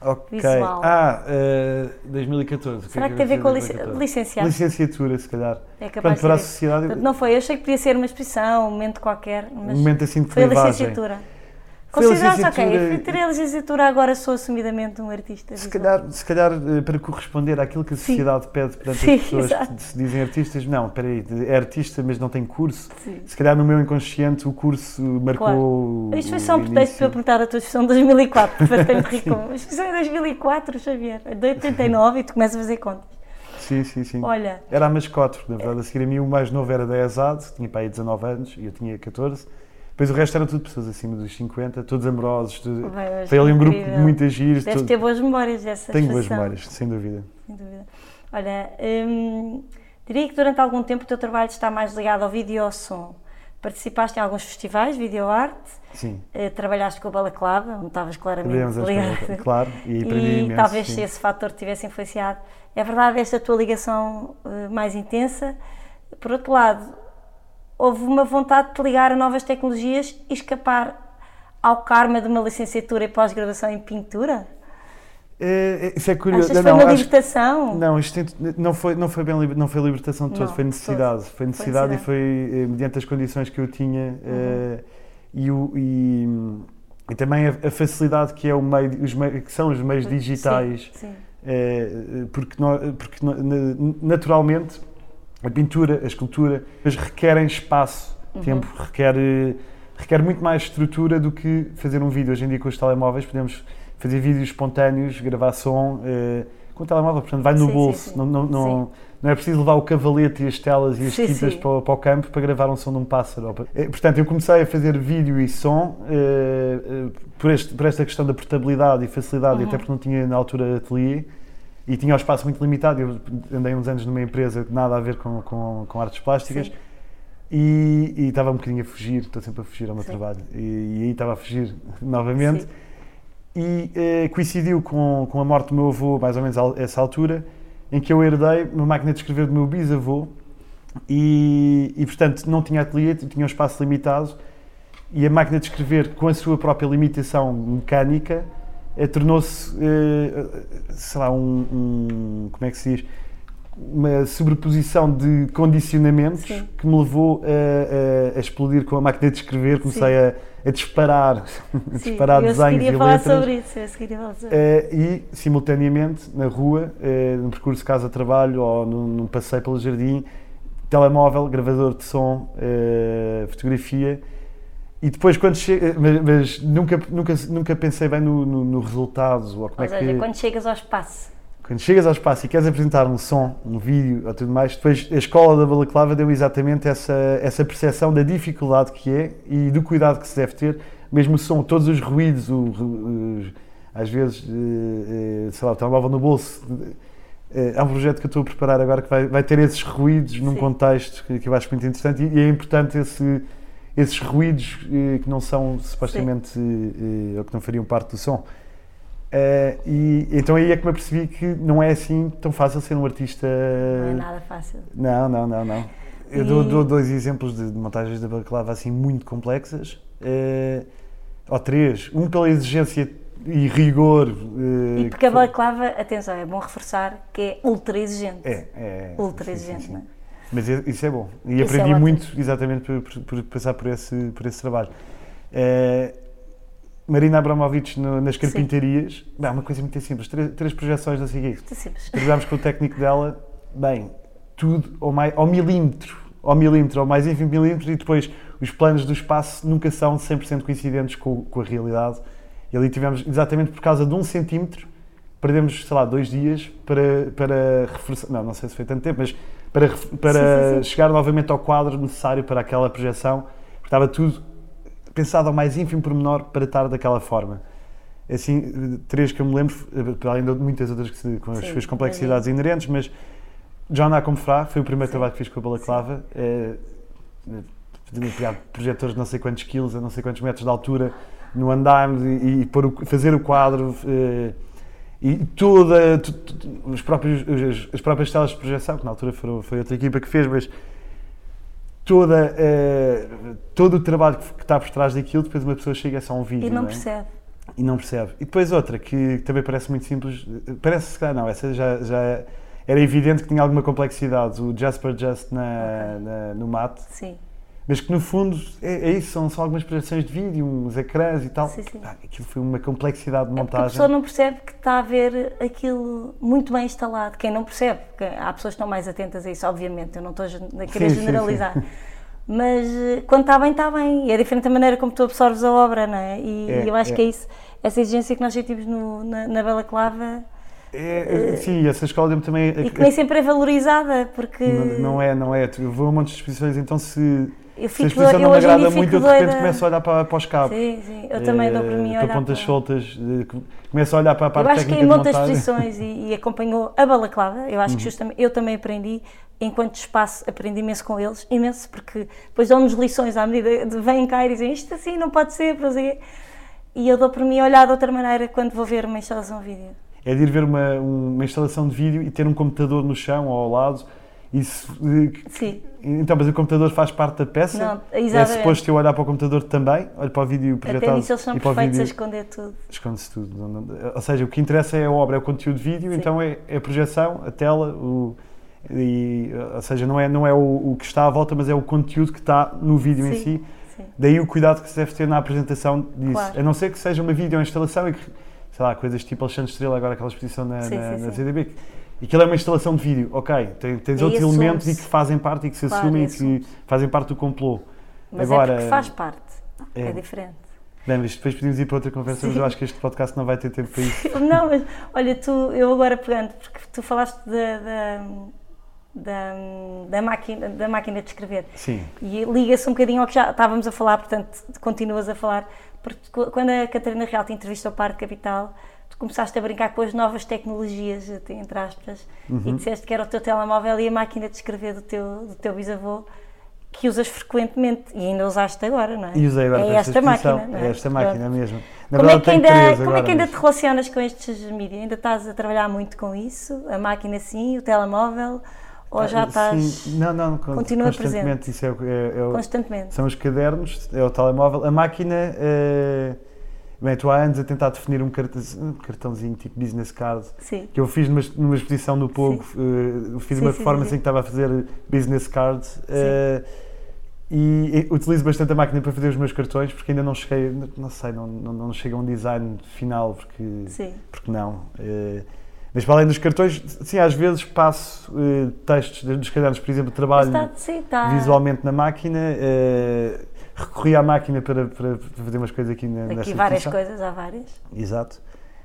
S2: Ok.
S1: visual.
S2: Ah, eh, 2014. o
S1: Será
S2: é
S1: que
S2: eu
S1: tem a ver com a
S2: dizer
S1: lic
S2: 2014?
S1: licenciado?
S2: Licenciatura, se calhar.
S1: É capaz
S2: Portanto,
S1: de
S2: para a sociedade,
S1: Portanto, Não foi, eu achei que podia ser uma exposição, um momento qualquer, mas
S2: um momento assim de
S1: foi a licenciatura.
S2: Foi
S1: Consideraste, ok, a licenciatura, agora sou assumidamente um artista.
S2: Se calhar, se calhar eh, para corresponder àquilo que a
S1: Sim.
S2: sociedade pede perante
S1: Sim,
S2: as pessoas
S1: exato.
S2: que se dizem artistas, não, espera aí, é artista, mas não tem curso.
S1: Sim.
S2: Se calhar no meu inconsciente o curso marcou.
S1: Isto foi só um pretexto para eu perguntar a tua exposição de 2004, bastante rico. A exposição é de 2004, Xavier, de 89 e tu começas a fazer contas.
S2: Sim, sim, sim.
S1: Olha,
S2: Era a mascote, na verdade, a seguir a mim o mais novo era da ESAD, tinha para aí 19 anos e eu tinha 14. Depois o resto eram tudo pessoas acima dos 50, todos amorosos. Tudo...
S1: bem, mas
S2: Foi ali um grupo de muitas giras. Todo-
S1: ter boas memórias dessa
S2: Tenho boas memórias, sem dúvida.
S1: Sem dúvida. Olha, hum, diria que durante algum tempo o teu trabalho está mais ligado ao vídeo e ao som. Participaste em alguns festivais, videoarte,
S2: Sim.
S1: eh, trabalhaste com a balaclava, onde estavas claramente ligado.
S2: claro, e aprendi
S1: E
S2: imenso.
S1: talvez
S2: sim.
S1: se esse fator te tivesse influenciado. É verdade esta tua ligação eh, mais intensa. Por outro lado, houve uma vontade de ligar a novas tecnologias e escapar ao karma de uma licenciatura e pós-graduação em pintura?
S2: É, é, isso é curioso.
S1: Achas
S2: Não,
S1: foi uma
S2: acho-
S1: libertação?
S2: Não, isto não foi, não foi bem não foi libertação de todo,
S1: Não,
S2: foi
S1: de
S2: necessidade. Foi necessidade e
S1: necessidade.
S2: foi eh, mediante as condições que eu tinha
S1: Uhum.
S2: eh, e, o- e- e também a, a facilidade que, é o meio, os meios, que são os meios digitais,
S1: Sim, sim.
S2: eh, porque, porque naturalmente a pintura, a escultura, mas requerem espaço Tempo requer, requer muito mais estrutura do que fazer um vídeo. Hoje em dia, com os telemóveis, podemos fazer vídeos espontâneos, gravar som eh, com o telemóvel, portanto, vai no
S1: Sim,
S2: bolso.
S1: sim, sim.
S2: Não, não, não, não é preciso levar o cavalete e as telas e as tintas para, o- para o campo para gravar um som de um pássaro. Eh, Portanto, eu comecei a fazer vídeo e som eh, por, este- por esta questão da portabilidade e facilidade, e
S1: Uhum.
S2: até porque não tinha na altura ateliê e tinha o espaço muito limitado. Eu andei uns anos numa empresa nada a ver com, com, com artes plásticas.
S1: Sim.
S2: E, e estava um bocadinho a fugir, estou sempre a fugir ao meu
S1: Sim.
S2: trabalho. E, e aí estava a fugir novamente.
S1: Sim.
S2: E eh, coincidiu com, com a morte do meu avô, mais ou menos a essa altura, em que eu herdei uma máquina de escrever do meu bisavô. E, e portanto, não tinha ateliê, tinha um espaço limitado. E a máquina de escrever, com a sua própria limitação mecânica, tornou-se, eh, sei lá, um, um- Como é que se diz? Uma sobreposição de condicionamentos
S1: Sim.
S2: que me levou a, a- a explodir com a máquina de escrever. Comecei
S1: Sim.
S2: a, a disparar, a
S1: Sim,
S2: disparar
S1: eu
S2: desenhos e letras.
S1: sobre isso. Eu queria falar sobre
S2: Eh, e, simultaneamente, na rua, eh, no percurso casa-trabalho ou num, num passeio pelo jardim, telemóvel, gravador de som, eh, fotografia. E depois, quando chega. Mas, mas nunca, nunca, nunca pensei bem no, no, no resultado. Ou como
S1: Ou
S2: é
S1: seja,
S2: que,
S1: quando chegas ao espaço.
S2: quando chegas ao espaço e queres apresentar um som, um vídeo ou tudo mais, depois a escola da balaclava deu exatamente essa, essa percepção da dificuldade que é e do cuidado que se deve ter, mesmo o som, todos os ruídos, o- os- às vezes, eh, eh, sei lá, o telemóvel no bolso. eh, Há um projeto que eu estou a preparar agora que vai, vai ter esses ruídos num
S1: Sim.
S2: contexto que, que eu acho muito interessante e, e é importante esse, esses ruídos eh, que não são supostamente eh, ou que não fariam parte do som. Eh, e então aí é que me apercebi que não é assim tão fácil ser um artista.
S1: Não é nada fácil.
S2: Não, não, não, não. Eu
S1: E-
S2: dou, dou dois exemplos de, montagens da balaclava assim muito complexas, eh, ou três. Um pela exigência e rigor. eh,
S1: E porque a balaclava, atenção, é bom reforçar que é ultra exigente.
S2: É, é.
S1: Ultra
S2: sim,
S1: exigente,
S2: sim.
S1: não é?
S2: Mas é- isso é bom. E
S1: Isso é
S2: aprendi
S1: ótimo.
S2: muito exatamente por, por- por passar por esse, por esse trabalho. Eh, Marina Abramovic no- nas carpintarias, bem, uma coisa muito simples, três, três projeções.
S1: Muito simples.
S2: Trabalhámos com o técnico dela, bem, tudo ao, mai, ao milímetro, ao milímetro, ao mais ínfimo milímetro, e depois os planos do espaço nunca são 100% coincidentes com, com a realidade. E ali tivemos, exatamente por causa de um centímetro, perdemos, sei lá, dois dias para, para reforçar, não, não sei se foi tanto tempo, mas para, para
S1: Sim, sim,
S2: chegar novamente ao quadro necessário para aquela projeção, porque estava tudo pensado ao mais ínfimo pormenor para estar daquela forma. Assim, três que eu me lembro, para além de muitas outras que se- com as suas complexidades inerentes, mas John Fra foi o primeiro trabalho que fiz com a balaclava. É, é, pegar projetores de não sei quantos quilos, a não sei quantos metros de altura, no andaime e, e o- fazer o quadro. eh, e toda, os próprios, as, as próprias telas de projeção, que na altura foram, foi outra equipa que fez, mas toda, eh, todo o trabalho que, está por trás daquilo, depois uma pessoa chega a só um vídeo.
S1: E não
S2: é?
S1: percebe.
S2: E não percebe. E depois outra, que também parece muito simples, parece se calhar não, essa já, já era evidente que tinha alguma complexidade, o Jasper Just na, na- no mate,
S1: Sim.
S2: Mas que no fundo é, é isso, são só algumas projeções de vídeo, uns ecrãs e tal.
S1: Sim, sim.
S2: Ah, aquilo foi uma complexidade de
S1: É porque a
S2: montagem.
S1: pessoa não percebe que está a ver aquilo muito bem instalado. Quem não percebe, porque há pessoas que estão mais atentas a isso, obviamente, eu não estou a a querer
S2: Sim, sim,
S1: generalizar. Mas eh, quando está bem, está bem. E é diferente a maneira como tu absorves a obra, não é? E,
S2: É,
S1: eu acho
S2: é.
S1: que é isso, essa exigência que nós sentimos no- na, na Bela Clava
S2: É, é, sim, essa escola deu-me também. a-
S1: e que nem sempre é valorizada, porque
S2: não, não é, não é. Eu vou a um monte de exposições, então se,
S1: eu
S2: se a
S1: fico,
S2: exposição
S1: eu
S2: não me agrada muito,
S1: fico
S2: eu de repente
S1: doida.
S2: começo a olhar para, para os cabos.
S1: Sim, sim, eu também dou para mim a
S2: para
S1: olhar
S2: pontas
S1: para-
S2: soltas, eh, começo a olhar para a
S1: Eu
S2: parte
S1: acho que
S2: técnica
S1: em
S2: de
S1: muitas exposições e, e acompanhou a balaclava, eu acho
S2: Uhum.
S1: que justamente, eu também aprendi, enquanto espaço, aprendi imenso com eles, imenso, porque depois dão-nos lições à medida de vêm cá e dizem isto assim não pode ser, para. E eu dou para mim a olhar de outra maneira quando vou ver uma instalação vídeo.
S2: É de ir ver uma, uma instalação de vídeo e ter um computador no chão ou ao lado. Isso, eh,
S1: Sim,
S2: então, mas o computador faz parte da peça?
S1: Não,
S2: é
S1: exatamente.
S2: suposto eu olhar para o computador também? Olho para o vídeo
S1: até
S2: projetado
S1: nisso eles são perfeitos a
S2: vídeo
S1: esconder tudo.
S2: esconde-se tudo. Ou seja, o que interessa é a obra, é o conteúdo de vídeo,
S1: Sim.
S2: então é, é a projeção, a tela, o, e, ou seja, não é, não é o, o que está à volta, mas é o conteúdo que está no vídeo em
S1: Sim.
S2: si.
S1: Sim.
S2: Daí o cuidado que se deve ter na apresentação disso.
S1: Claro.
S2: A não ser que seja uma videoinstalação e que, sei lá, coisas tipo Alexandre Estrela, agora aquela exposição na,
S1: Sim,
S2: na,
S1: sim,
S2: na
S1: sim.
S2: Que- aquilo é uma instalação de vídeo, ok, tem- tens
S1: E
S2: outros
S1: assume-se.
S2: elementos e que fazem parte e que se
S1: Claro,
S2: assumem
S1: e
S2: que fazem parte do complô.
S1: Mas
S2: Agora,
S1: é porque faz parte. É,
S2: é.
S1: diferente.
S2: Bem, mas depois podemos ir para outra conversa, mas
S1: Sim.
S2: eu acho que este podcast não vai ter tempo para isso.
S1: Não, mas olha, tu, eu agora pegando, porque tu falaste da, da, da, da máquina, da máquina de escrever.
S2: Sim.
S1: E liga-se um bocadinho ao que já estávamos a falar, portanto, continuas a falar. Porque quando a Catarina Real te entrevistou para a Arte Capital, tu começaste a brincar com as novas tecnologias, entre aspas,
S2: Uhum.
S1: e disseste que era o teu telemóvel e a máquina de escrever do teu, do teu bisavô, que usas frequentemente e ainda usaste agora, não é?
S2: E usei agora
S1: é esta máquina. não
S2: É esta máquina
S1: Pronto.
S2: mesmo. Na
S1: Como, é que ainda, como
S2: agora,
S1: é que ainda
S2: mas-
S1: te relacionas com estes mídias? Ainda estás a trabalhar muito com isso? A máquina sim, o telemóvel? Ou já
S2: Ah,
S1: estás
S2: Sim, não, não, con-
S1: continua
S2: constantemente. Isso é, é, é
S1: constantemente?
S2: são os cadernos, é o telemóvel. A máquina, eh, bem, estou há anos a tentar definir um cartão- um cartãozinho tipo business card
S1: Sim.
S2: que eu fiz numa, numa exposição no Pogo, eh, fiz
S1: Sim,
S2: uma performance
S1: sim,
S2: em que estava a fazer business cards eh, e, e utilizo bastante a máquina para fazer os meus cartões porque ainda não cheguei, não sei, não, não, não chega a um design final porque,
S1: Sim.
S2: porque não. eh, mas para além dos cartões, sim, às vezes passo textos dos cadernos, por exemplo, trabalho
S1: Está, está.
S2: visualmente na máquina, recorri à máquina para, para, fazer umas coisas aqui na,
S1: Aqui
S2: nesta
S1: várias
S2: exposição.
S1: coisas, há várias.
S2: Exato.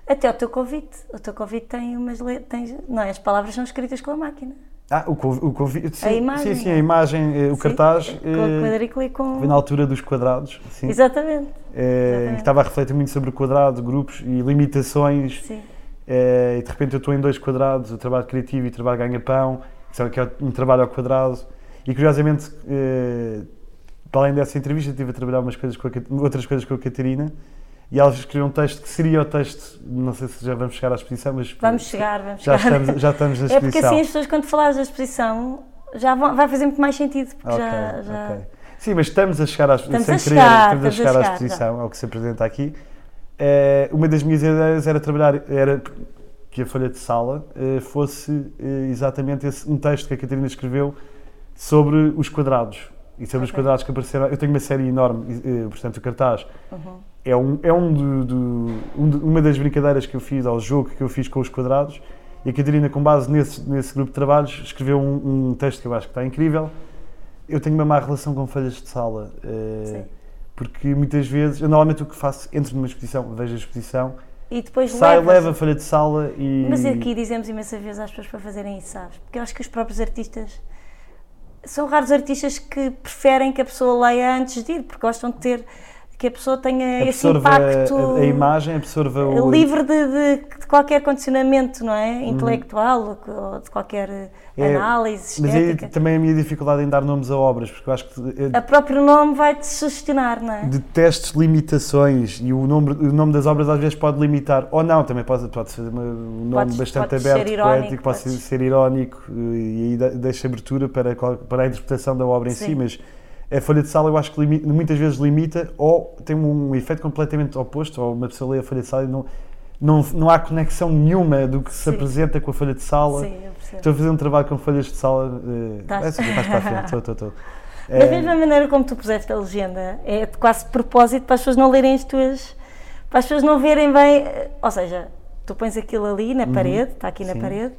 S1: Até o teu convite. O teu convite tem umas letras. Não, as palavras são escritas com a máquina.
S2: Ah, o, conv- o convite. Sim,
S1: imagem,
S2: sim, sim,
S1: é?
S2: a imagem, eh, o
S1: Sim,
S2: cartaz.
S1: Com
S2: eh,
S1: a quadrícula e com.
S2: foi na altura dos quadrados, sim.
S1: Exatamente.
S2: Eh,
S1: exatamente.
S2: que estava a refletir muito sobre o quadrado, grupos e limitações.
S1: Sim.
S2: eh, e de repente eu estou em dois quadrados, o trabalho criativo e o trabalho ganha-pão, que é um trabalho ao quadrado. E curiosamente, eh, para além dessa entrevista, estive a trabalhar umas coisas com a outras coisas com a Catarina. E ela escreveu um texto que seria o texto, não sei se já vamos chegar à exposição, mas
S1: Vamos chegar, vamos
S2: já
S1: chegar.
S2: estamos, já estamos na
S1: É porque
S2: exposição.
S1: assim as pessoas, quando falares da exposição, já vão, vai fazer muito mais sentido. Porque
S2: Ok,
S1: já, já...
S2: ok. Sim, mas estamos a chegar à
S1: Estamos
S2: sem querer, estamos a chegar à exposição, ao que se apresenta aqui. Eh, uma das minhas ideias era trabalhar, era que a folha de sala eh, fosse eh, exatamente esse, um texto que a Catarina escreveu sobre os quadrados. E sobre os
S1: Ok.
S2: quadrados que apareceram. Eu tenho uma série enorme, eh, portanto, o cartaz
S1: Uhum.
S2: é, um, é um do, do- um de- uma das brincadeiras que eu fiz, ao jogo que eu fiz com os quadrados. E a Catarina, com base nesse, nesse grupo de trabalhos, escreveu um, um texto que eu acho que está incrível. Eu tenho uma má relação com folhas de sala,
S1: Sim.
S2: porque muitas vezes, eu normalmente o que faço, entro numa exposição, vejo a exposição,
S1: E depois
S2: saio,
S1: levas-
S2: levo a folha de sala e.
S1: Mas aqui dizemos imensas vezes às pessoas para fazerem isso, sabes? Porque eu acho que os próprios artistas. São raros artistas que preferem que a pessoa leia antes de ir, porque gostam de ter. Que a pessoa tenha esse
S2: absorva
S1: impacto.
S2: a, a imagem, absorva o.
S1: livre de, de- de qualquer condicionamento, não é? Intelectual ou, ou de qualquer
S2: Uhum. É,
S1: análise
S2: Mas aí
S1: estética.
S2: também a minha dificuldade em dar nomes a obras, porque eu acho que eh,
S1: A próprio nome vai-te sugestionar, não é?
S2: detesto limitações e o nome, o nome das obras às vezes pode limitar, ou não, também pode, pode ser um nome
S1: Podes-
S2: bastante
S1: podes
S2: aberto,
S1: irónico,
S2: poético, pode ser irónico eh, e aí de- deixa abertura para, para a interpretação da obra em si,
S1: Sim.
S2: mas a folha de sala eu acho que limi- muitas vezes limita ou tem um efeito completamente oposto, ou uma pessoa lê a folha de sala e não, não, não há conexão nenhuma do que se
S1: Sim.
S2: apresenta com a folha de sala.
S1: Sim, eu percebo.
S2: Estou a fazer um trabalho com folhas de sala. eh,
S1: Estás.
S2: é, vais para a frente, estou, estou, estou.
S1: Da
S2: Eh,
S1: mesma maneira como tu puseste a legenda, é quase de propósito para as pessoas não lerem as tuas. para as pessoas não verem bem. eh, Ou seja, tu pões aquilo ali na parede, está aqui na
S2: Uhum. Sim.
S1: parede,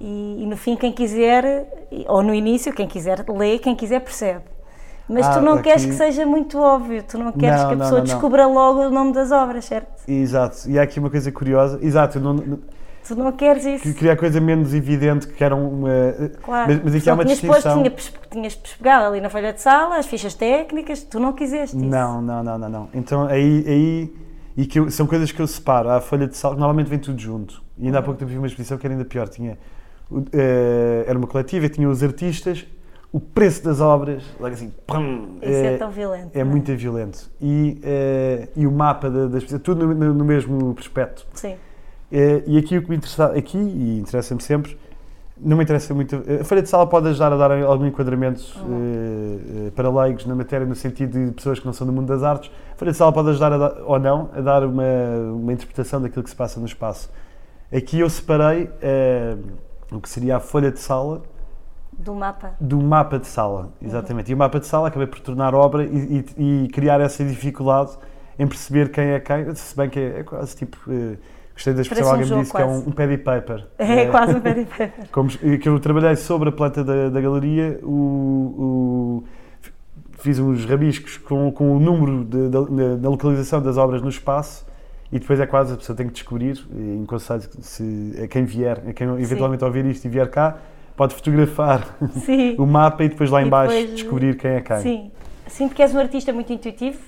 S1: e, e no fim, quem quiser, ou no início, quem quiser lê, quem quiser percebe. Mas
S2: Ah,
S1: tu não queres
S2: aqui-
S1: que seja muito óbvio, tu não queres
S2: Não,
S1: que a
S2: não,
S1: pessoa
S2: não,
S1: descubra logo o nome das obras, certo?
S2: Exato, e há aqui uma coisa curiosa. Exato,
S1: Tu não queres isso.
S2: que- queria a coisa menos evidente, que era uma.
S1: Claro.
S2: Mas, mas aqui há uma
S1: tinhas
S2: distinção.
S1: Posto, tinha, pes- tinhas pegado ali na folha de sala, as fichas técnicas, tu não quiseste isso.
S2: Não, não, não, não, não. Então aí. aí e que eu- são coisas que eu separo. Há a folha de sal, normalmente vem tudo junto. E ainda há pouco tempo vi uma exposição que era ainda pior. Tinha, eh, era uma coletiva, tinha os artistas, o preço das obras, logo assim, pum,
S1: Isso é,
S2: eh,
S1: tão violento.
S2: é
S1: não
S2: muito violento. E, eh, e o mapa da, da exposição, tudo no, no- mesmo prospecto.
S1: Sim.
S2: Eh, e aqui o que me interessa, aqui, e interessa-me sempre, não me interessa muito. A Folha de Sala pode ajudar a dar algum enquadramento eh, eh, para leigos na matéria, no sentido de pessoas que não são do mundo das artes. A Folha de Sala pode ajudar, dar- ou não, a dar uma, uma interpretação daquilo que se passa no espaço. Aqui eu separei eh, o que seria a Folha de Sala
S1: Do mapa.
S2: do mapa de sala, exatamente. E o mapa de sala acabei por tornar obra e, e- e criar essa dificuldade em perceber quem é quem, se bem que é, é quase tipo. eh, gostei da expressão,
S1: Parece um
S2: alguém me
S1: jogo
S2: disse que é um,
S1: quase.
S2: um paddy paper.
S1: É
S2: Eh,
S1: quase um de pé.
S2: como, que eu trabalhei sobre a planta da, da galeria, o, o- fiz uns rabiscos com, com o número da- localização das obras no espaço e depois é quase a pessoa tem que descobrir, e enconselho se a quem vier, a quem eventualmente ouvir isto e vier cá, pode fotografar
S1: Sim.
S2: o mapa e depois lá
S1: E
S2: em baixo
S1: depois-
S2: descobrir quem é quem.
S1: Sim. Sim, porque és um artista muito intuitivo.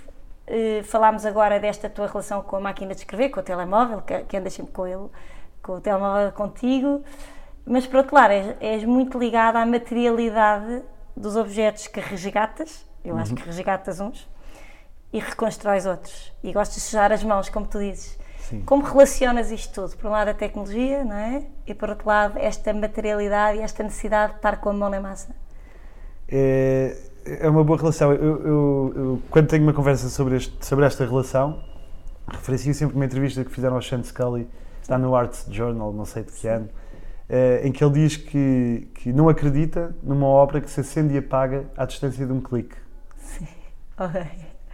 S1: Eh, falámos agora desta tua relação com a máquina de escrever, com o telemóvel, que, que andas sempre com ele, com o telemóvel contigo. Mas, por outro lado, és, és muito ligada à materialidade dos objetos que resgatas. Eu acho que resgatas uns e reconstróis outros. E gostas de sujar as mãos, como tu dizes.
S2: Sim.
S1: Como relacionas isto tudo? Por um lado, a tecnologia, não é? E por outro lado, esta materialidade e esta necessidade de estar com a mão na massa.
S2: É, é uma boa relação. Eu, eu- eu, quando tenho uma conversa sobre, este- sobre esta relação, referencio sempre uma entrevista que fizeram ao Sean Scully, está no Arts Journal, não sei de que ano, eh, em que ele diz que, que não acredita numa obra que se acende e apaga à distância de um clique.
S1: Ok.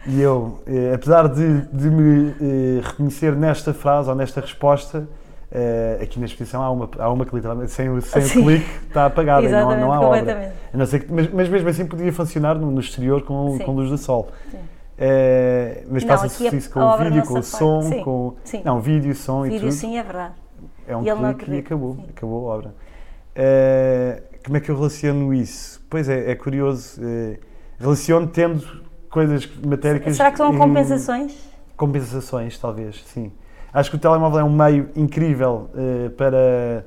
S2: E eu, eh, apesar de, de me eh, reconhecer nesta frase ou nesta resposta, eh, aqui na exposição há uma, há uma que literalmente sem, o- sem o clique está apagada e não, não há obra.
S1: completamente.
S2: A não ser que- mas, mas mesmo assim podia funcionar no, no exterior com,
S1: Sim.
S2: com luz do sol. Eh, mas
S1: Não,
S2: passa-se
S1: aqui a-
S2: isso com
S1: a
S2: o
S1: obra
S2: vídeo,
S1: não
S2: com o
S1: se apaga.
S2: som,
S1: Sim,
S2: com.
S1: sim.
S2: Não, vídeo, som e
S1: Vídeo
S2: tudo.
S1: sim é verdade.
S2: É um
S1: E ele não
S2: clique e
S1: acredita,
S2: acabou.
S1: sim.
S2: Acabou a obra. Eh, como é que eu relaciono isso? Pois é, é curioso. eh, relaciono tendo coisas matéricas.
S1: Será que são
S2: em-
S1: compensações?
S2: Compensações, talvez, sim. Acho que o telemóvel é um meio incrível eh, para,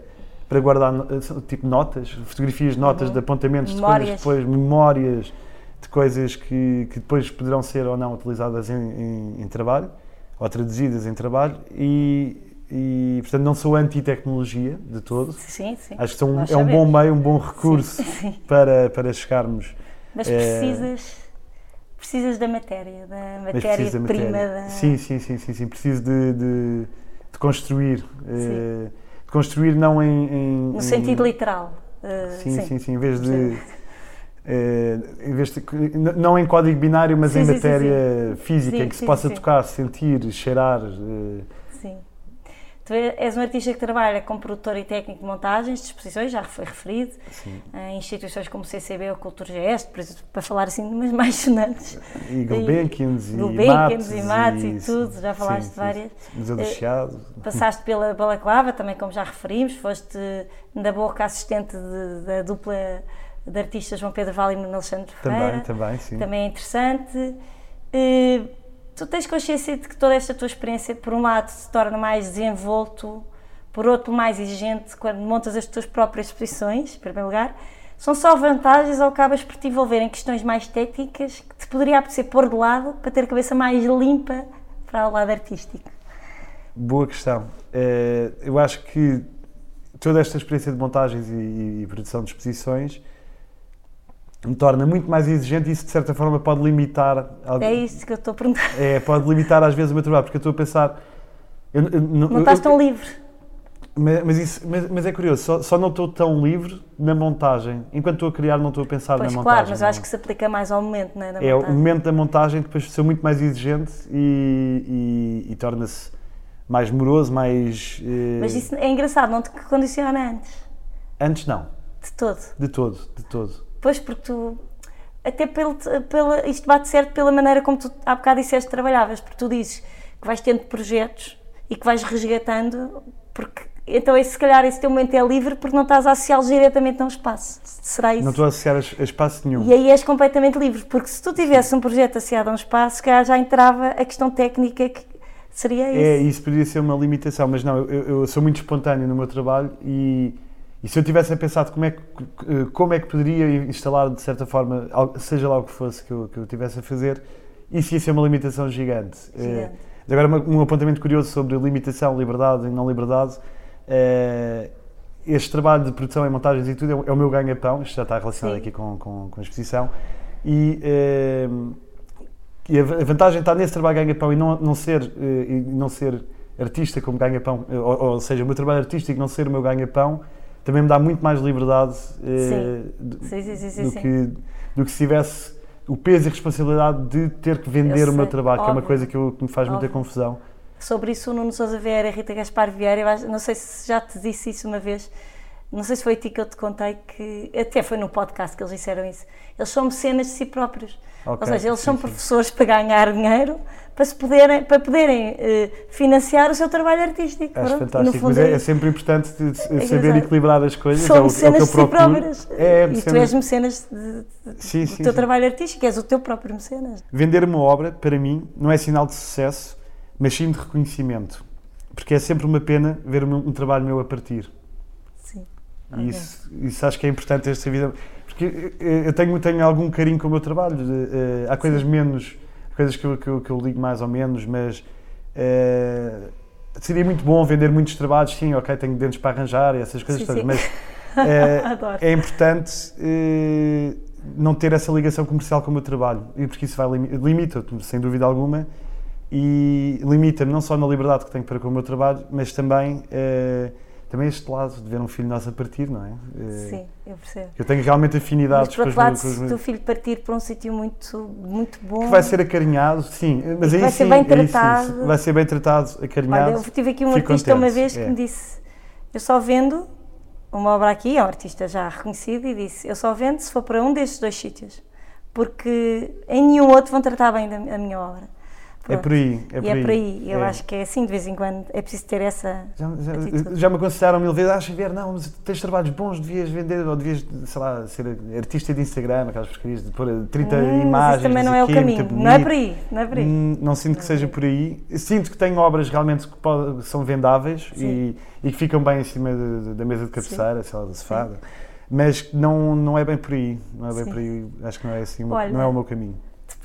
S2: para guardar eh, tipo notas, fotografias de notas
S1: Uhum.
S2: de apontamentos de
S1: Memórias.
S2: coisas depois, memórias de coisas que, que depois poderão ser ou não utilizadas em, em- em trabalho ou traduzidas em trabalho e, e, portanto não sou anti-tecnologia de todo.
S1: Sim, sim.
S2: Acho que são, é um bom meio, um bom recurso
S1: Sim.
S2: para, para chegarmos
S1: Mas
S2: É.
S1: precisas, precisas da matéria, da matéria-prima.
S2: matéria.
S1: Da...
S2: Sim, sim, sim, sim, sim. Preciso de, de, de construir. eh, de construir não em. em-
S1: No
S2: em-
S1: sentido literal. Uh,
S2: Sim, sim, sim. Em vez de. eh, em vez de não em código binário, mas
S1: Sim,
S2: em
S1: sim, sim,
S2: matéria física,
S1: Sim,
S2: em que se
S1: sim,
S2: possa
S1: sim.
S2: tocar, sentir, cheirar. Eh.
S1: Tu és um artista que trabalha como produtor e técnico de montagens de exposições, já foi referido,
S2: sim.
S1: em instituições como CCB ou Cultura Gesto, por exemplo, para falar assim de umas mais sonantes.
S2: E Gulbenkians e,
S1: Gulbenkians
S2: Mates.
S1: e e tudo, já falaste
S2: sim,
S1: de várias.
S2: Museu do
S1: Eh,
S2: Chiado.
S1: Passaste pela Balaclava, também como já referimos, foste da boca assistente de- da dupla de artistas João Pedro Vale e Nuno Alexandre Ferreira.
S2: Também, também, sim.
S1: Também é interessante. Eh, tu tens consciência de que toda esta tua experiência, por um lado, se torna mais desenvolto, por outro, mais exigente quando montas as tuas próprias exposições, em primeiro lugar. São só vantagens ou acabas por te envolver em questões mais técnicas que te poderia apetecer pôr de lado para ter a cabeça mais limpa para o lado artístico?
S2: Boa questão. Eh, eu acho que toda esta experiência de montagens e, e produção de exposições me torna muito mais exigente e isso de certa forma pode limitar
S1: É isso que eu estou a perguntar.
S2: é, pode limitar às vezes o meu trabalho porque eu estou a pensar eu- eu-
S1: Não
S2: eu-
S1: estás
S2: eu-
S1: tão livre.
S2: mas, mas isso- mas- mas é curioso só, só não estou tão livre na montagem enquanto estou a criar não estou a pensar
S1: Pois
S2: na montagem
S1: claro, mas acho
S2: não.
S1: que se aplica mais ao momento, não é? Da
S2: é o
S1: montagem.
S2: momento da montagem depois sou muito mais exigente e, e- e torna-se mais moroso mais eh,
S1: Mas isso é engraçado, não te condiciona antes,
S2: antes não
S1: de todo.
S2: De todo, de todo.
S1: Pois, porque tu. Até pelo, pela, isto bate certo pela maneira como tu há bocado disseste que trabalhavas, porque tu dizes que vais tendo projetos e que vais resgatando, porque então esse, se calhar esse teu momento é livre porque não estás a associá-los diretamente a um espaço. Será isso?
S2: Não estou a associar a a espaço nenhum.
S1: E aí és completamente livre, porque se tu tivesse um projeto associado a um espaço, se calhar já entrava a questão técnica que seria isso.
S2: É, isso poderia ser uma limitação, mas não, eu, eu sou muito espontâneo no meu trabalho e, e se eu tivesse de como é, que, como é que poderia instalar, de certa forma, seja lá o que fosse que eu, que eu tivesse a fazer, isso ia ser uma limitação gigante.
S1: Gigante.
S2: Eh, mas agora, uma- um apontamento curioso sobre limitação, liberdade e não liberdade. eh, este trabalho de produção e montagens e tudo é o- é o meu ganha-pão, isto já está relacionado
S1: Sim.
S2: aqui com, com, com a exposição. E, eh, e a va- a vantagem está nesse trabalho ganha-pão e não, não, ser, eh, e não ser artista como ganha-pão, eh, ou, ou seja, o meu trabalho artístico não ser o meu ganha-pão, também me dá muito mais liberdade eh, do,
S1: Sim,
S2: do que, do que se tivesse o peso e responsabilidade de ter que vender o meu trabalho, que é uma
S1: óbvio.
S2: coisa que, eu- que me faz muita
S1: Óbvio.
S2: confusão.
S1: Sobre isso, o Nuno Sousa Vieira e a Rita Gaspar Vieira, não sei se já te disse isso uma vez, Não sei se foi a ti que eu te contei que até foi no podcast que eles disseram isso. Eles são mecenas de si próprios.
S2: Ok,
S1: Ou seja, eles
S2: sim,
S1: são
S2: sim.
S1: professores para ganhar dinheiro para, se poderem, para poderem eh, financiar o seu trabalho artístico.
S2: Acho
S1: Pronto,
S2: fantástico,
S1: fundo
S2: mas é,
S1: é
S2: é sempre importante de- de saber
S1: exato.
S2: equilibrar as coisas.
S1: São
S2: é o, é o que eu
S1: si
S2: procuro.
S1: próprias.
S2: É,
S1: e tu
S2: mecenas-
S1: és mecenas de- de-
S2: Sim,
S1: do
S2: sim,
S1: teu
S2: sim.
S1: trabalho artístico, és o teu próprio mecenas.
S2: Vender uma obra, para mim, não é sinal de sucesso, mas sim de reconhecimento. Porque é sempre uma pena ver um, um trabalho meu a partir.
S1: Sim.
S2: E
S1: Ok.
S2: isso, isso acho que é importante esta vida. Porque eh, eu tenho, tenho algum carinho com o meu trabalho. eh, há coisas menos, coisas que eu, que, eu, que eu ligo mais ou menos, mas eh, seria muito bom vender muitos trabalhos. Sim, ok, tenho dentes para arranjar e essas coisas
S1: Sim,
S2: todas,
S1: sim.
S2: mas
S1: Adoro.
S2: é importante eh, não ter essa ligação comercial com o meu trabalho. E porque isso vai limi- limita-me, sem dúvida alguma, e limita-me não só na liberdade que tenho para com o meu trabalho, mas também, também este lado de ver um filho nosso a partir, não é? Eh,
S1: Sim, eu percebo.
S2: Eu tenho realmente
S1: Mas
S2: afinidades
S1: por
S2: com,
S1: outro lado, se o teu filho partir para um sítio muito, muito bom.
S2: que vai ser acarinhado, sim, mas
S1: que
S2: aí
S1: vai ser
S2: sim,
S1: bem
S2: aí sim,
S1: tratado.
S2: vai ser bem tratado, acarinhado.
S1: Olha, eu tive aqui um artista uma
S2: contente,
S1: vez que
S2: é.
S1: me disse: Eu só vendo uma obra aqui, é um artista já reconhecido, e disse: Eu só vendo se for para um destes dois sítios, porque em nenhum outro vão tratar bem a minha obra.
S2: É por aí, é
S1: e
S2: por
S1: é
S2: aí.
S1: por aí. Eu
S2: é.
S1: acho que é assim, de vez em quando é preciso ter essa.
S2: Já, já-
S1: atitude.
S2: já me aconselharam mil vezes, ah, Xavier, não, mas tens trabalhos bons, devias vender, ou devias, sei lá, ser artista de Instagram, aquelas porcarias de pôr 30
S1: Hum, mas
S2: imagens.
S1: isso também não é o caminho. Não é por aí. Não é por aí.
S2: Hum, Não sinto que seja por aí. Sinto que tenho obras realmente que pode- são vendáveis e, e que ficam bem em cima de- de- da mesa de cabeceira, sei lá, do sofá. Mas não, não é bem por aí. Não é bem
S1: Sim.
S2: por aí. Acho que não é assim,
S1: Olha,
S2: não é o meu caminho.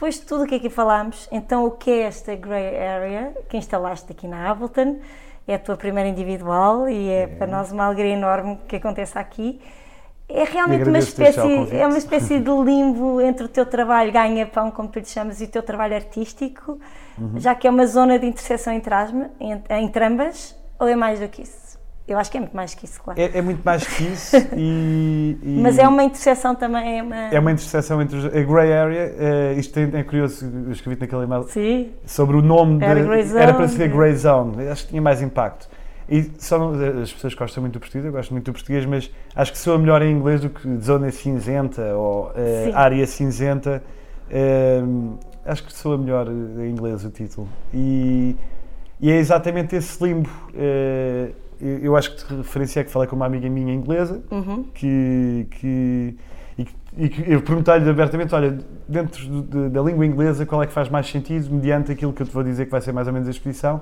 S1: Depois de tudo o que aqui falámos, então o que é esta Grey Area que instalaste aqui na Ableton? É a tua primeira individual e é,
S2: É.
S1: para nós uma alegria enorme que aconteça aqui. É realmente uma espécie, é uma espécie de limbo entre o teu trabalho ganha-pão, como tu lhe chamas, e o teu trabalho artístico,
S2: Uhum.
S1: já que é uma zona de interseção entre, asma- entre, entre ambas, ou é mais do que isso? Eu acho que é muito mais que isso, claro.
S2: É, é muito mais que isso e, e-
S1: Mas é uma interseção também, é uma...
S2: é uma interseção entre os, a grey area. eh, isto é, é curioso, eu escrevi naquele e-mail
S1: Sim,
S2: sobre o nome
S1: Era
S2: de-
S1: Grey Zone,
S2: era para ser
S1: é.
S2: Grey Zone. Acho que tinha mais impacto. E só, as pessoas gostam muito do português, eu gosto muito do português, mas acho que soa melhor em inglês do que zona cinzenta ou eh, área cinzenta. Eh, acho que soa melhor eh, em inglês o título. E, e é exatamente esse limbo. Eu eu acho que te referenciei que falei com uma amiga minha inglesa
S1: uhum.
S2: que, que, e que, e eu perguntei-lhe abertamente, olha, dentro do- de- da língua inglesa, qual é que faz mais sentido, mediante aquilo que eu te vou dizer que vai ser mais ou menos a exposição,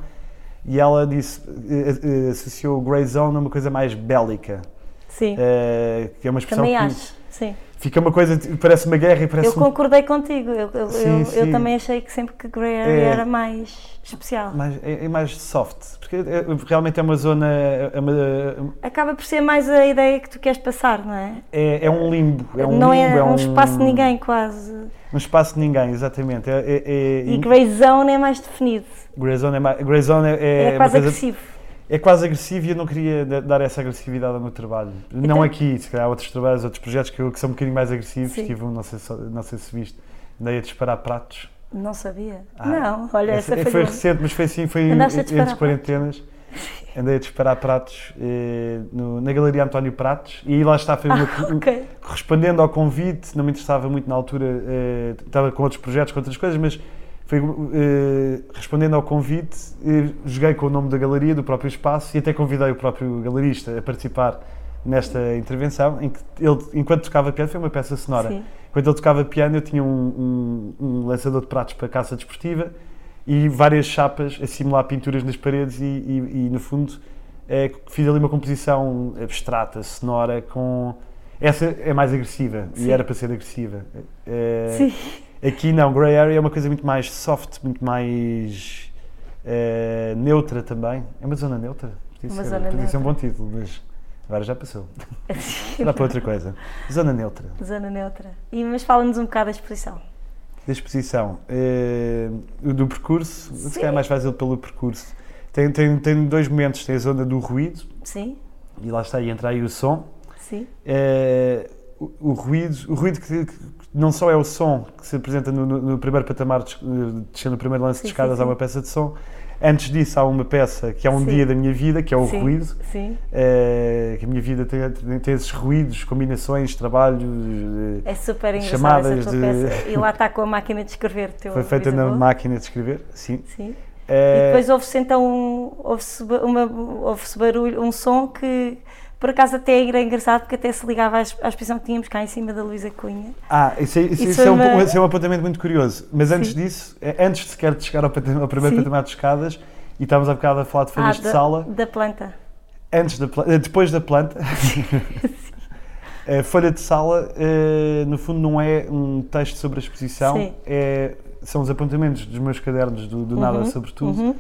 S2: e ela disse, eh, eh, associou o Grey Zone a uma coisa mais bélica,
S1: sim,
S2: eh, que é uma expressão
S1: também
S2: que
S1: acho, sim.
S2: Fica uma coisa, parece uma guerra e parece
S1: Eu
S2: um
S1: concordei contigo. Eu, eu,
S2: Sim,
S1: eu- eu
S2: sim.
S1: também achei que sempre que Grey Area
S2: É.
S1: era mais especial.
S2: mais, é, é mais soft, porque é- realmente é uma zona, é, uma-
S1: Acaba por ser mais a ideia que tu queres passar, não é?
S2: é, é um limbo, é um
S1: não
S2: limbo,
S1: é,
S2: é
S1: um espaço de ninguém, quase.
S2: Um espaço de ninguém, exatamente. É, é, é-
S1: E Grey Zone é mais definido.
S2: Grey Zone é, mais- Grey Zone é,
S1: É,
S2: é
S1: quase
S2: coisa-
S1: agressivo.
S2: É quase agressivo e eu não queria da- dar essa agressividade ao meu trabalho.
S1: Então-
S2: Não aqui, se calhar há outros trabalhos, outros projetos que, eu- que são um bocadinho mais agressivos.
S1: Sim.
S2: Tive um, não sei, se- não sei se viste, andei a disparar pratos.
S1: Não sabia.
S2: Ah,
S1: não, olha, essa,
S2: foi
S1: foi.
S2: recente, mas foi assim, foi entre
S1: disparar
S2: quarentenas. Andei a disparar pratos eh, no- na Galeria António Pratos e lá está, foi o meu- o-
S1: Ok.
S2: correspondendo ao convite, não me interessava muito na altura, eh, estava com outros projetos, com outras coisas, mas foi eh, respondendo ao convite, eh, joguei com o nome da galeria, do próprio espaço e até convidei o próprio galerista a participar nesta intervenção, em que ele, enquanto tocava piano, foi uma peça sonora.
S1: Sim.
S2: Enquanto ele tocava piano, eu tinha um, um- um lançador de pratos para caça desportiva e várias chapas a simular pinturas nas paredes e, e- e, no fundo eh, fiz ali uma composição abstrata, sonora, com... Essa é mais agressiva
S1: Sim.
S2: e era para ser agressiva. Eh,
S1: Sim.
S2: Aqui não, Grey Area é uma coisa muito mais soft, muito mais eh, neutra também. É uma zona neutra? Podia
S1: Uma
S2: ser,
S1: zona
S2: podia ser um
S1: neutra.
S2: bom título, mas agora já passou. Dá para outra coisa. Zona neutra.
S1: Zona neutra. E, mas fala-nos um bocado da exposição.
S2: Da exposição. eh, do percurso, se calhar é mais fácil pelo percurso. Tem, tem, tem dois momentos. Tem a zona do ruído,
S1: Sim?
S2: e lá está, e entra aí o som.
S1: Sim?
S2: Eh, o, o ruído, o ruído que, que não só é o som que se apresenta no, no- no primeiro patamar, des- descendo o primeiro lance
S1: Sim,
S2: de
S1: sim,
S2: escadas, há
S1: sim.
S2: uma peça de som. Antes disso, há uma peça que é um
S1: Sim.
S2: dia da minha vida, que é o
S1: sim,
S2: ruído.
S1: Sim.
S2: eh, que a minha vida tem, tem, esses ruídos, combinações, trabalhos. eh,
S1: É super engraçada
S2: Chamadas
S1: essa tua
S2: de-
S1: peça. E lá está com a máquina de escrever. Teu
S2: foi feita na máquina de escrever, sim.
S1: Sim.
S2: Eh,
S1: E depois ouve-se então um, ouve-se ouve-se barulho, um som que por acaso até era engraçado porque até se ligava à, à exposição que tínhamos cá em cima da Luísa Cunha.
S2: Ah, isso, é- isso-
S1: Isso
S2: isso
S1: é
S2: é, um, esse é um apontamento muito curioso. Mas antes
S1: Sim.
S2: disso, eh, antes de sequer de chegar ao, ao primeiro
S1: Sim.
S2: patamar de escadas, e estávamos há bocado a falar de folhas
S1: Ah,
S2: de
S1: da,
S2: sala,
S1: da planta.
S2: antes da, eh, depois da planta. a folha de sala, eh, no fundo, não é um texto sobre a exposição,
S1: Sim.
S2: é, são os apontamentos dos meus cadernos do, do Nada
S1: Uhum,
S2: sobre Tudo,
S1: uhum.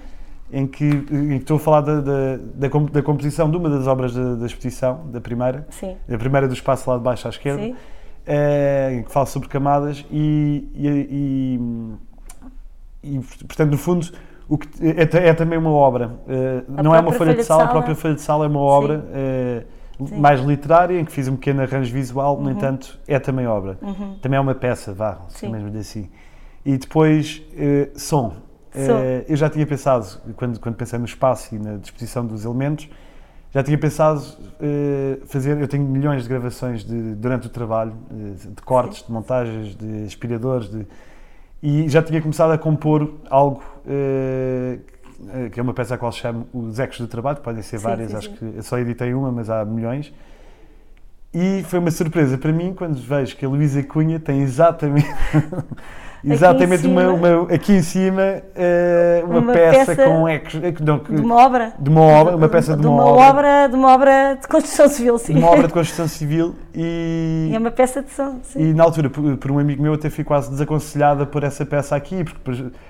S2: Em, que, em que estou a falar da, da, da, com- da composição de uma das obras da, da exposição, da primeira,
S1: Sim,
S2: a primeira do espaço lá de baixo à esquerda.
S1: sim.
S2: eh, em que fala sobre camadas e, e- e- e, portanto, no fundo, o que é, é também uma obra. eh, não é uma folha de
S1: de
S2: sala, a
S1: sala.
S2: própria folha de sala é uma obra eh, mais literária, em que fiz um pequeno arranjo visual, no
S1: Uhum.
S2: entanto, é também obra.
S1: Uhum.
S2: Também é uma peça, vá,
S1: Sim.
S2: mesmo assim. E depois, eh, som. Eh, eu já tinha pensado, quando, quando pensei no espaço e na disposição dos elementos, já tinha pensado eh, fazer. Eu tenho milhões de gravações de- durante o trabalho, eh, de cortes, de montagens, de aspiradores, de- e já tinha começado a compor algo eh, que- é uma peça a qual chamo os ecos do trabalho, podem ser
S1: Sim,
S2: várias,
S1: sim,
S2: acho
S1: sim.
S2: que eu só editei uma, mas há milhões. E foi uma surpresa para mim quando vejo que a Luísa Cunha tem exatamente, exatamente uma,
S1: cima.
S2: uma- aqui em cima eh, uma,
S1: Uma
S2: peça,
S1: peça
S2: com ecos, eh, não, que-
S1: De uma obra.
S2: de uma obra, uma peça de,
S1: de
S2: uma,
S1: uma
S2: obra,
S1: obra. De uma obra de construção civil, sim.
S2: de uma obra de construção civil e,
S1: E é uma peça de som, sim.
S2: e na altura, por, por um amigo meu, até fui quase desaconselhada por essa peça aqui, porque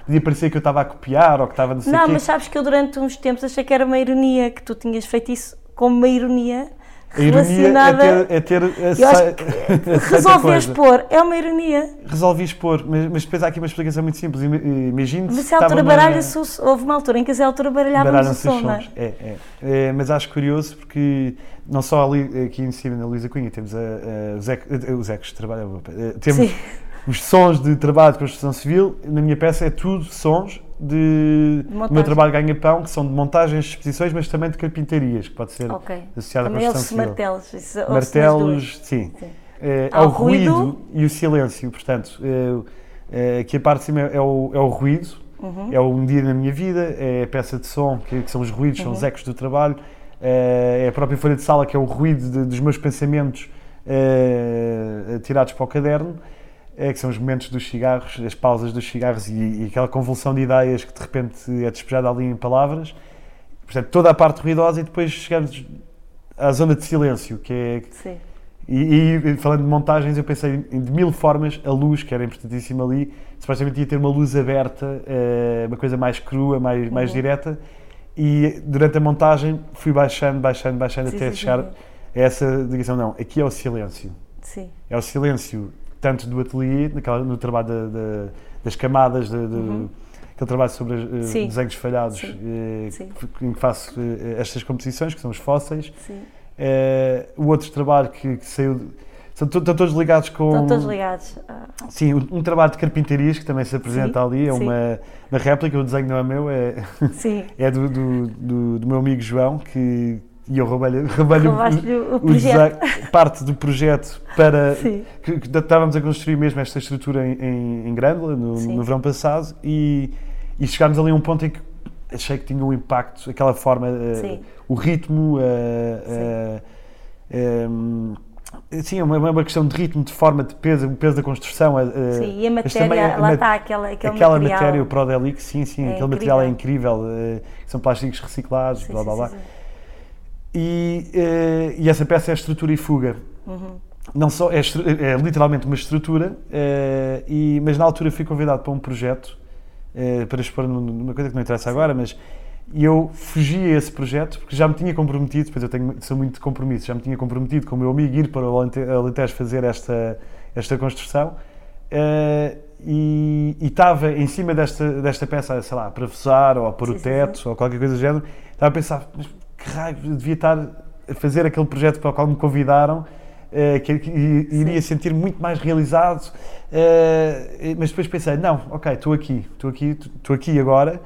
S2: podia parecer que eu estava a copiar ou que estava não sei
S1: Não,
S2: quê.
S1: mas sabes que eu durante uns tempos achei que era uma ironia, que tu tinhas feito isso como uma ironia
S2: A ironia é ter, é ter que
S1: Resolves pôr, é uma ironia.
S2: Resolvi expor, mas, mas depois há aqui uma explicação muito simples. Ima- Imagine
S1: Mas
S2: se
S1: se a altura o- houve uma altura em que a altura
S2: baralham-se os
S1: som, não é?
S2: sons. É, é. É, mas acho curioso porque não só ali aqui em cima na Luísa Cunha temos a- a- os, ec- eh, os ecos de trabalho, eh, temos
S1: Sim,
S2: os sons de trabalho de construção civil, na minha peça é tudo sons de, do meu trabalho ganha-pão, que são de montagens exposições, mas também de carpintarias, que pode ser
S1: ok.
S2: associado à construção civil.
S1: martelos. isso.
S2: Martelos, sim.
S1: Sim.
S2: É,
S1: Há
S2: é o
S1: o ruído.
S2: ruído e o silêncio, portanto, é, é, aqui a parte de cima é o, é o ruído,
S1: Uhum.
S2: é um dia na minha vida, é a peça de som, que, que são os ruídos, são os
S1: Uhum.
S2: ecos do trabalho, é, é a própria folha de sala, que é o ruído de- dos meus pensamentos é, tirados para o caderno, é, que são os momentos dos cigarros, as pausas dos cigarros e, e aquela convulsão de ideias que de repente é despejada ali em palavras. Portanto, toda a parte ruidosa e depois chegamos à zona de silêncio, que é
S1: Sim.
S2: e, e, falando de montagens, eu pensei em de mil formas a luz, que era importantíssima ali. Supostamente ia ter uma luz aberta, eh, uma coisa mais crua, mais, mais
S1: Uhum.
S2: direta. E durante a montagem fui baixando, baixando, baixando
S1: Sim,
S2: até
S1: sim,
S2: chegar
S1: sim,
S2: a essa ligação. Não, aqui é o silêncio.
S1: Sim.
S2: É o silêncio tanto do ateliê, naquela- no trabalho da- da- das camadas, de, de-
S1: Uhum.
S2: aquele trabalho sobre
S1: Sim.
S2: desenhos falhados,
S1: Sim.
S2: eh,
S1: Sim.
S2: em que faço eh, estas composições, que são os fósseis. O outro trabalho que, que saiu. de- São, estão todos ligados com.
S1: Estão todos ligados. Ah,
S2: Sim, um, um trabalho de carpintarias que também se apresenta
S1: Sim,
S2: ali. É
S1: sim.
S2: uma, uma réplica, o desenho não é meu, é, é do, do, do, do meu amigo João, que. E eu roubei-lhe roubei
S1: o, o projeto.
S2: desenho, parte do projeto para.
S1: Sim.
S2: Que, que estávamos a construir mesmo esta estrutura em, em, em Grândola, no,
S1: Sim.
S2: no verão passado, e, e chegámos ali a um ponto em que achei que tinha um impacto, aquela forma,
S1: Sim.
S2: o ritmo, eh, eh, em, sim, é uma, uma questão de ritmo, de forma, de peso, o peso da construção. eh,
S1: Sim, e a
S2: também
S1: matéria,
S2: a
S1: lá está, aquela, aquele
S2: aquela
S1: material.
S2: matéria, o Prodelic, sim, sim,
S1: É
S2: aquele material é
S1: incrível.
S2: incrível, eh, são plásticos reciclados,
S1: Sim,
S2: blá
S1: sim,
S2: blá blá.
S1: sim, sim.
S2: E, eh, e essa peça é a estrutura e fuga.
S1: Uhum.
S2: Não só, é, é literalmente uma estrutura, eh, e, mas na altura fui convidado para um projeto eh, para expor num- numa coisa que não interessa agora, mas e eu fugi a esse projeto porque já me tinha comprometido, depois eu tenho, sou muito de compromisso, já me tinha comprometido com o meu amigo ir para o Alente- Alentejo fazer esta, esta construção eh, e, estava em cima desta, desta peça, sei lá, a parafusar ou a pôr
S1: Sim,
S2: o
S1: sim,
S2: teto ou qualquer coisa do género, estava a pensar, mas que raio, devia estar a fazer aquele projeto para o qual me convidaram eh, que, que iria sentir muito mais realizado, eh, mas depois pensei, não, ok, estou aqui, estou aqui, estou aqui agora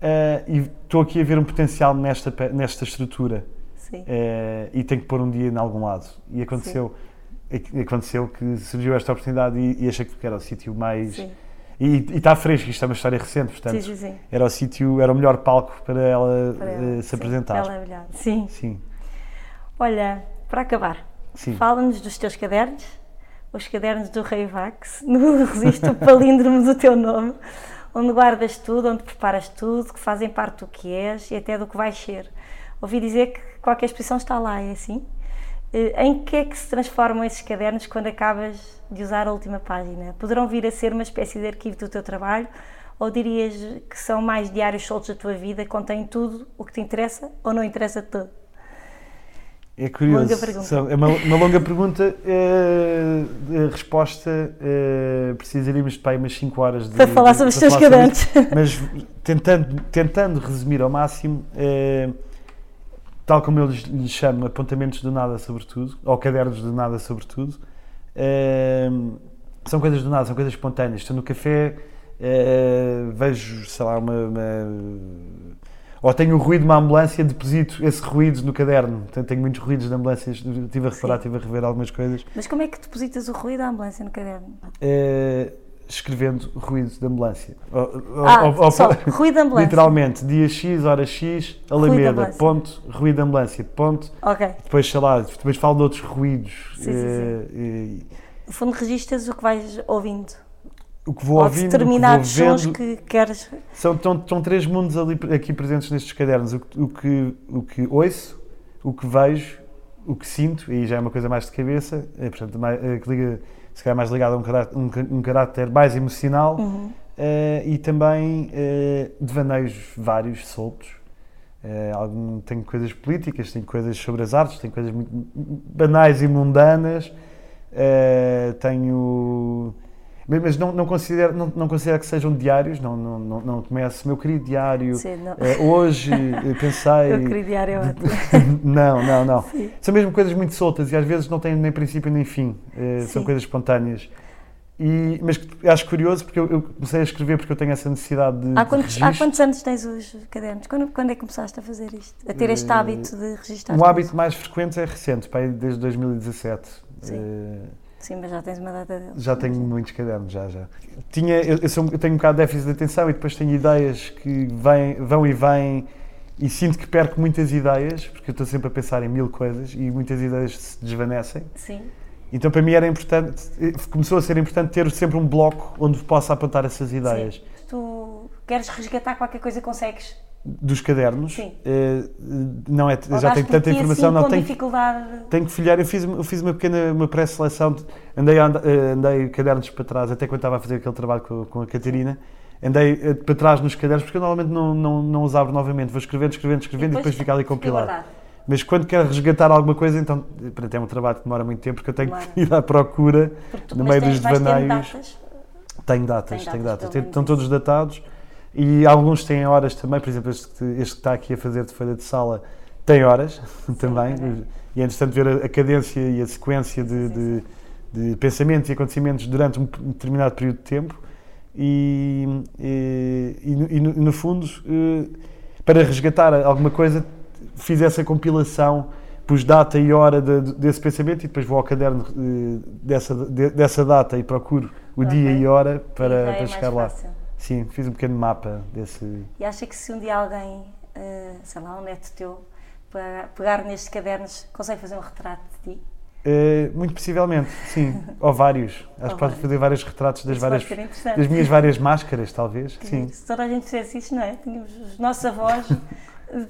S2: eh, e estou aqui a ver um potencial nesta, nesta estrutura
S1: Sim.
S2: e tenho que pôr um dia em algum lado. E aconteceu, ac- aconteceu que surgiu esta oportunidade e, e achei que era o sítio mais...
S1: Sim.
S2: E, está fresco, isto é uma história recente, portanto,
S1: Sim, sim,
S2: era o sítio, era o melhor palco para ela,
S1: Para
S2: eh,
S1: ela,
S2: se
S1: sim,
S2: apresentar.
S1: Ela é melhor. Sim.
S2: Sim,
S1: Olha, para acabar, fala-nos dos teus cadernos, os cadernos do Rei Vax, no registro palíndromo do teu nome, onde guardas tudo, onde preparas tudo, que fazem parte do que és e até do que vais ser. Ouvi dizer que qualquer exposição está lá, é assim? Eh, Em que é que se transformam esses cadernos quando acabas de usar a última página? Poderão vir a ser uma espécie de arquivo do teu trabalho ou dirias que são mais diários soltos da tua vida, contêm tudo o que te interessa ou não interessa tudo?
S2: É curioso.
S1: Longa pergunta.
S2: É uma, uma longa pergunta. eh, a resposta eh, precisaríamos de pá, aí umas 5 horas de,
S1: Para falar sobre os teus cadernos.
S2: Mas tentando, tentando resumir ao máximo, eh, tal como eu lhes, chamo, apontamentos do nada sobre tudo, ou cadernos do nada sobre tudo, eh, são coisas do nada, são coisas espontâneas. Estou no café, eh, vejo, sei lá, uma, uma- ou tenho o ruído de uma ambulância, deposito esse ruído no caderno. Portanto, tenho muitos ruídos de ambulâncias, estive a reparar,
S1: Sim.
S2: estive a rever algumas coisas.
S1: Mas como é que depositas o ruído da ambulância no caderno?
S2: Eh, escrevendo ruído de ambulância. Ou-
S1: Ah,
S2: ou- ou-
S1: só, ruído da ambulância.
S2: Literalmente, dia X, hora X,
S1: Ruído de
S2: Alameda,
S1: ambulância.
S2: ponto, ruído de ambulância, ponto.
S1: Ok.
S2: Depois, sei lá, depois falo de outros ruídos.
S1: Sim, sim,
S2: eh, e-
S1: No fundo, registas o que vais ouvindo.
S2: o que vou
S1: Ou
S2: ouvindo, o que vou
S1: determinados sons que queres.
S2: São, estão, estão três mundos ali, aqui presentes nestes cadernos. O, que- o, que, o que ouço, o que vejo, o que sinto, e já é uma coisa mais de cabeça, é, portanto, mais, é, que liga, se calhar mais ligado a um caráter, um, um caráter mais emocional
S1: Uhum.
S2: eh, e também eh, devaneios vários, soltos. Eh, algum, tenho coisas políticas, tenho coisas sobre as artes, tenho coisas muito banais e mundanas. Eh, tenho. Mas não, não, considero, não, não considero que sejam diários, não, não, não, não começo. Meu querido diário,
S1: Sim,
S2: eh, hoje eh, pensei.
S1: Eu queria diário é ótimo.
S2: não, não, não.
S1: Sim.
S2: São mesmo coisas muito soltas e às vezes não têm nem princípio nem fim. Eh, são coisas espontâneas. E, mas acho curioso porque eu, eu comecei a escrever porque eu tenho essa necessidade de,
S1: Há
S2: de
S1: quantos, há
S2: registro.
S1: quantos anos tens os cadernos? Quando, quando é que começaste a fazer isto? A ter este
S2: Eh,
S1: hábito de registrar?
S2: Um hábito mais frequente é recente, pá, desde 2017.
S1: Sim.
S2: Eh,
S1: Sim, mas já tens uma data deles.
S2: já tenho muitos cadernos, já, já. Tinha, eu, eu sou- eu tenho um bocado de déficit de atenção e depois tenho ideias que vêm, vão e vêm e sinto que perco muitas ideias, porque eu estou sempre a pensar em mil coisas e muitas ideias se desvanecem.
S1: Sim.
S2: Então para mim era importante, eh, começou a ser importante ter sempre um bloco onde possa apontar essas ideias.
S1: Sim. Tu queres resgatar qualquer coisa, consegues?
S2: Dos cadernos,
S1: Sim.
S2: eh, não é,
S1: Ou
S2: já tenho tanta informação,
S1: assim,
S2: não tenho,
S1: dificuldade.
S2: tenho que folhear. Eu fiz, eu fiz uma pequena uma pré-seleção, de- andei, eh, andei cadernos para trás, até quando estava a fazer aquele trabalho com, com a Catarina, andei eh, para trás nos cadernos, porque eu normalmente não, não, não os abro novamente, vou escrevendo, escrevendo, escrevendo e depois, fica ali compilado. Mas quando quero resgatar alguma coisa, então, pronto, é um trabalho que demora muito tempo, porque eu tenho
S1: Demora.
S2: que ir à procura
S1: tu
S2: no
S1: depois
S2: meio
S1: tens,
S2: dos devaneios.
S1: datas.
S2: Tenho datas, tenho
S1: datas,
S2: datas. Estão todos datados e alguns têm horas também, por exemplo, este, que- este que está aqui a fazer de folha de sala tem horas também.
S1: também.
S2: E é interessante ver a, a cadência e a sequência de, de- de pensamentos e acontecimentos durante um determinado período de tempo. E, e, e no- e no, fundo, eh, para resgatar alguma coisa, fiz essa compilação, pus data e hora de- de- desse pensamento e depois vou ao caderno eh, dessa, de- dessa data e procuro o
S1: Ok.
S2: dia e hora para,
S1: é
S2: para chegar lá.
S1: fácil.
S2: Sim, fiz um pequeno mapa desse.
S1: E acha que se um dia alguém, eh, sei lá, um neto teu, pegar, nestes cadernos, consegue fazer um retrato de ti?
S2: Eh, muito possivelmente, sim. Ou vários. Acho que pode fazer vários retratos das,
S1: Isso
S2: várias, das minhas várias máscaras, talvez. Sim.
S1: Se toda a gente fizesse isso, não é? Tínhamos os nossos avós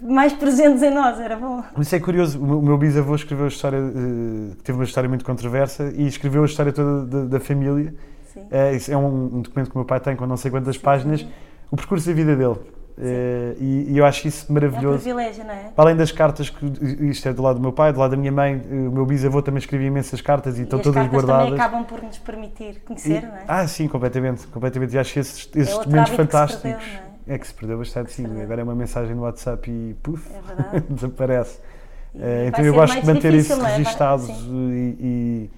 S1: mais presentes em nós, era bom.
S2: Isso é curioso, o meu, o meu bisavô escreveu a história, eh, teve uma história muito controversa e escreveu a história toda da, da família.
S1: Sim.
S2: É, isso é um, um documento que o meu pai tem com não sei quantas páginas, o percurso da vida dele. Eh, e, e eu acho isso
S1: É um
S2: maravilhoso.
S1: privilégio, não é?
S2: Para além das cartas, que isto é do lado do meu pai, do lado da minha mãe, o meu bisavô também escrevia imensas cartas e,
S1: E
S2: estão
S1: as
S2: todas
S1: cartas
S2: guardadas.
S1: também acabam por nos permitir conhecer,
S2: E-
S1: não é?
S2: Ah, sim, completamente. completamente. E acho que esses,
S1: é
S2: esses
S1: outro
S2: documentos
S1: hábito que
S2: fantásticos.
S1: perdeu, é?
S2: É que se perdeu bastante, sim. Agora é uma mensagem no WhatsApp e puf,
S1: É
S2: desaparece.
S1: Vai
S2: então eu gosto de manter isso
S1: é?
S2: Registado
S1: sim.
S2: e,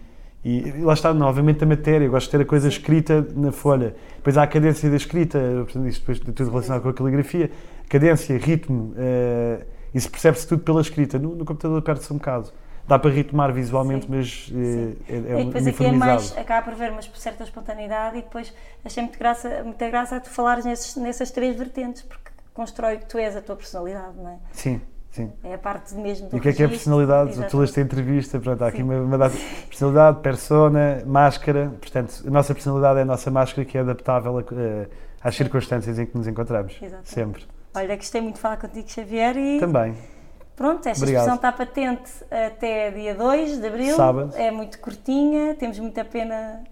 S2: e, lá está, novamente, a matéria. Eu gosto de ter a coisa
S1: Sim.
S2: escrita na folha. Depois há a cadência da escrita, portanto, isto depois de tudo relacionado com a caligrafia. Cadência, ritmo, eh, isso percebe-se tudo pela escrita. No, no computador perde-se um bocado. Dá para ritmar visualmente,
S1: Sim.
S2: mas eh, é, é,
S1: e depois aqui é mais, acaba por ver uma certa espontaneidade e depois achei muito graça, muita graça a tu falares nesses, nessas três vertentes, porque constrói o que tu és, a tua personalidade, não é?
S2: Sim, sim.
S1: É a parte mesmo do
S2: E o que é que é personalidade?
S1: exato.
S2: Tu leste a entrevista, pronto, há aqui uma, uma data. Personalidade, persona, máscara. Portanto, a nossa personalidade é a nossa máscara que é adaptável a- eh, às circunstâncias em que nos encontramos.
S1: Exatamente.
S2: Sempre.
S1: Olha, gostei muito de falar contigo, Xavier, e
S2: Também.
S1: pronto, esta
S2: Obrigado.
S1: exposição está patente até dia 2 de Abril.
S2: Sábado.
S1: É muito curtinha, temos muita pena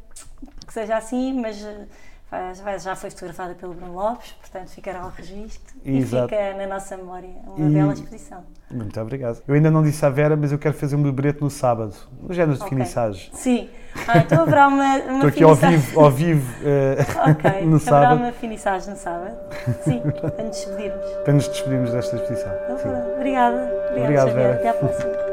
S1: que seja assim, mas já foi fotografada pelo Bruno Lopes, portanto ficará ao registro e
S2: Exato.
S1: fica na nossa memória uma
S2: E-
S1: bela exposição.
S2: Muito obrigado. Eu ainda não disse à Vera, mas eu quero fazer um beberete no sábado. No género de
S1: Ok.
S2: finissage.
S1: Sim, ah, então haverá uma, uma
S2: Estou aqui ao vivo, ao vivo eh,
S1: Ok,
S2: no
S1: haverá
S2: sábado
S1: uma finissagem no sábado. Sim, para nos despedirmos.
S2: para nos despedirmos desta exposição.
S1: Então, Obrigada. Obrigada,
S2: Obrigado. Vera.
S1: Até à próxima.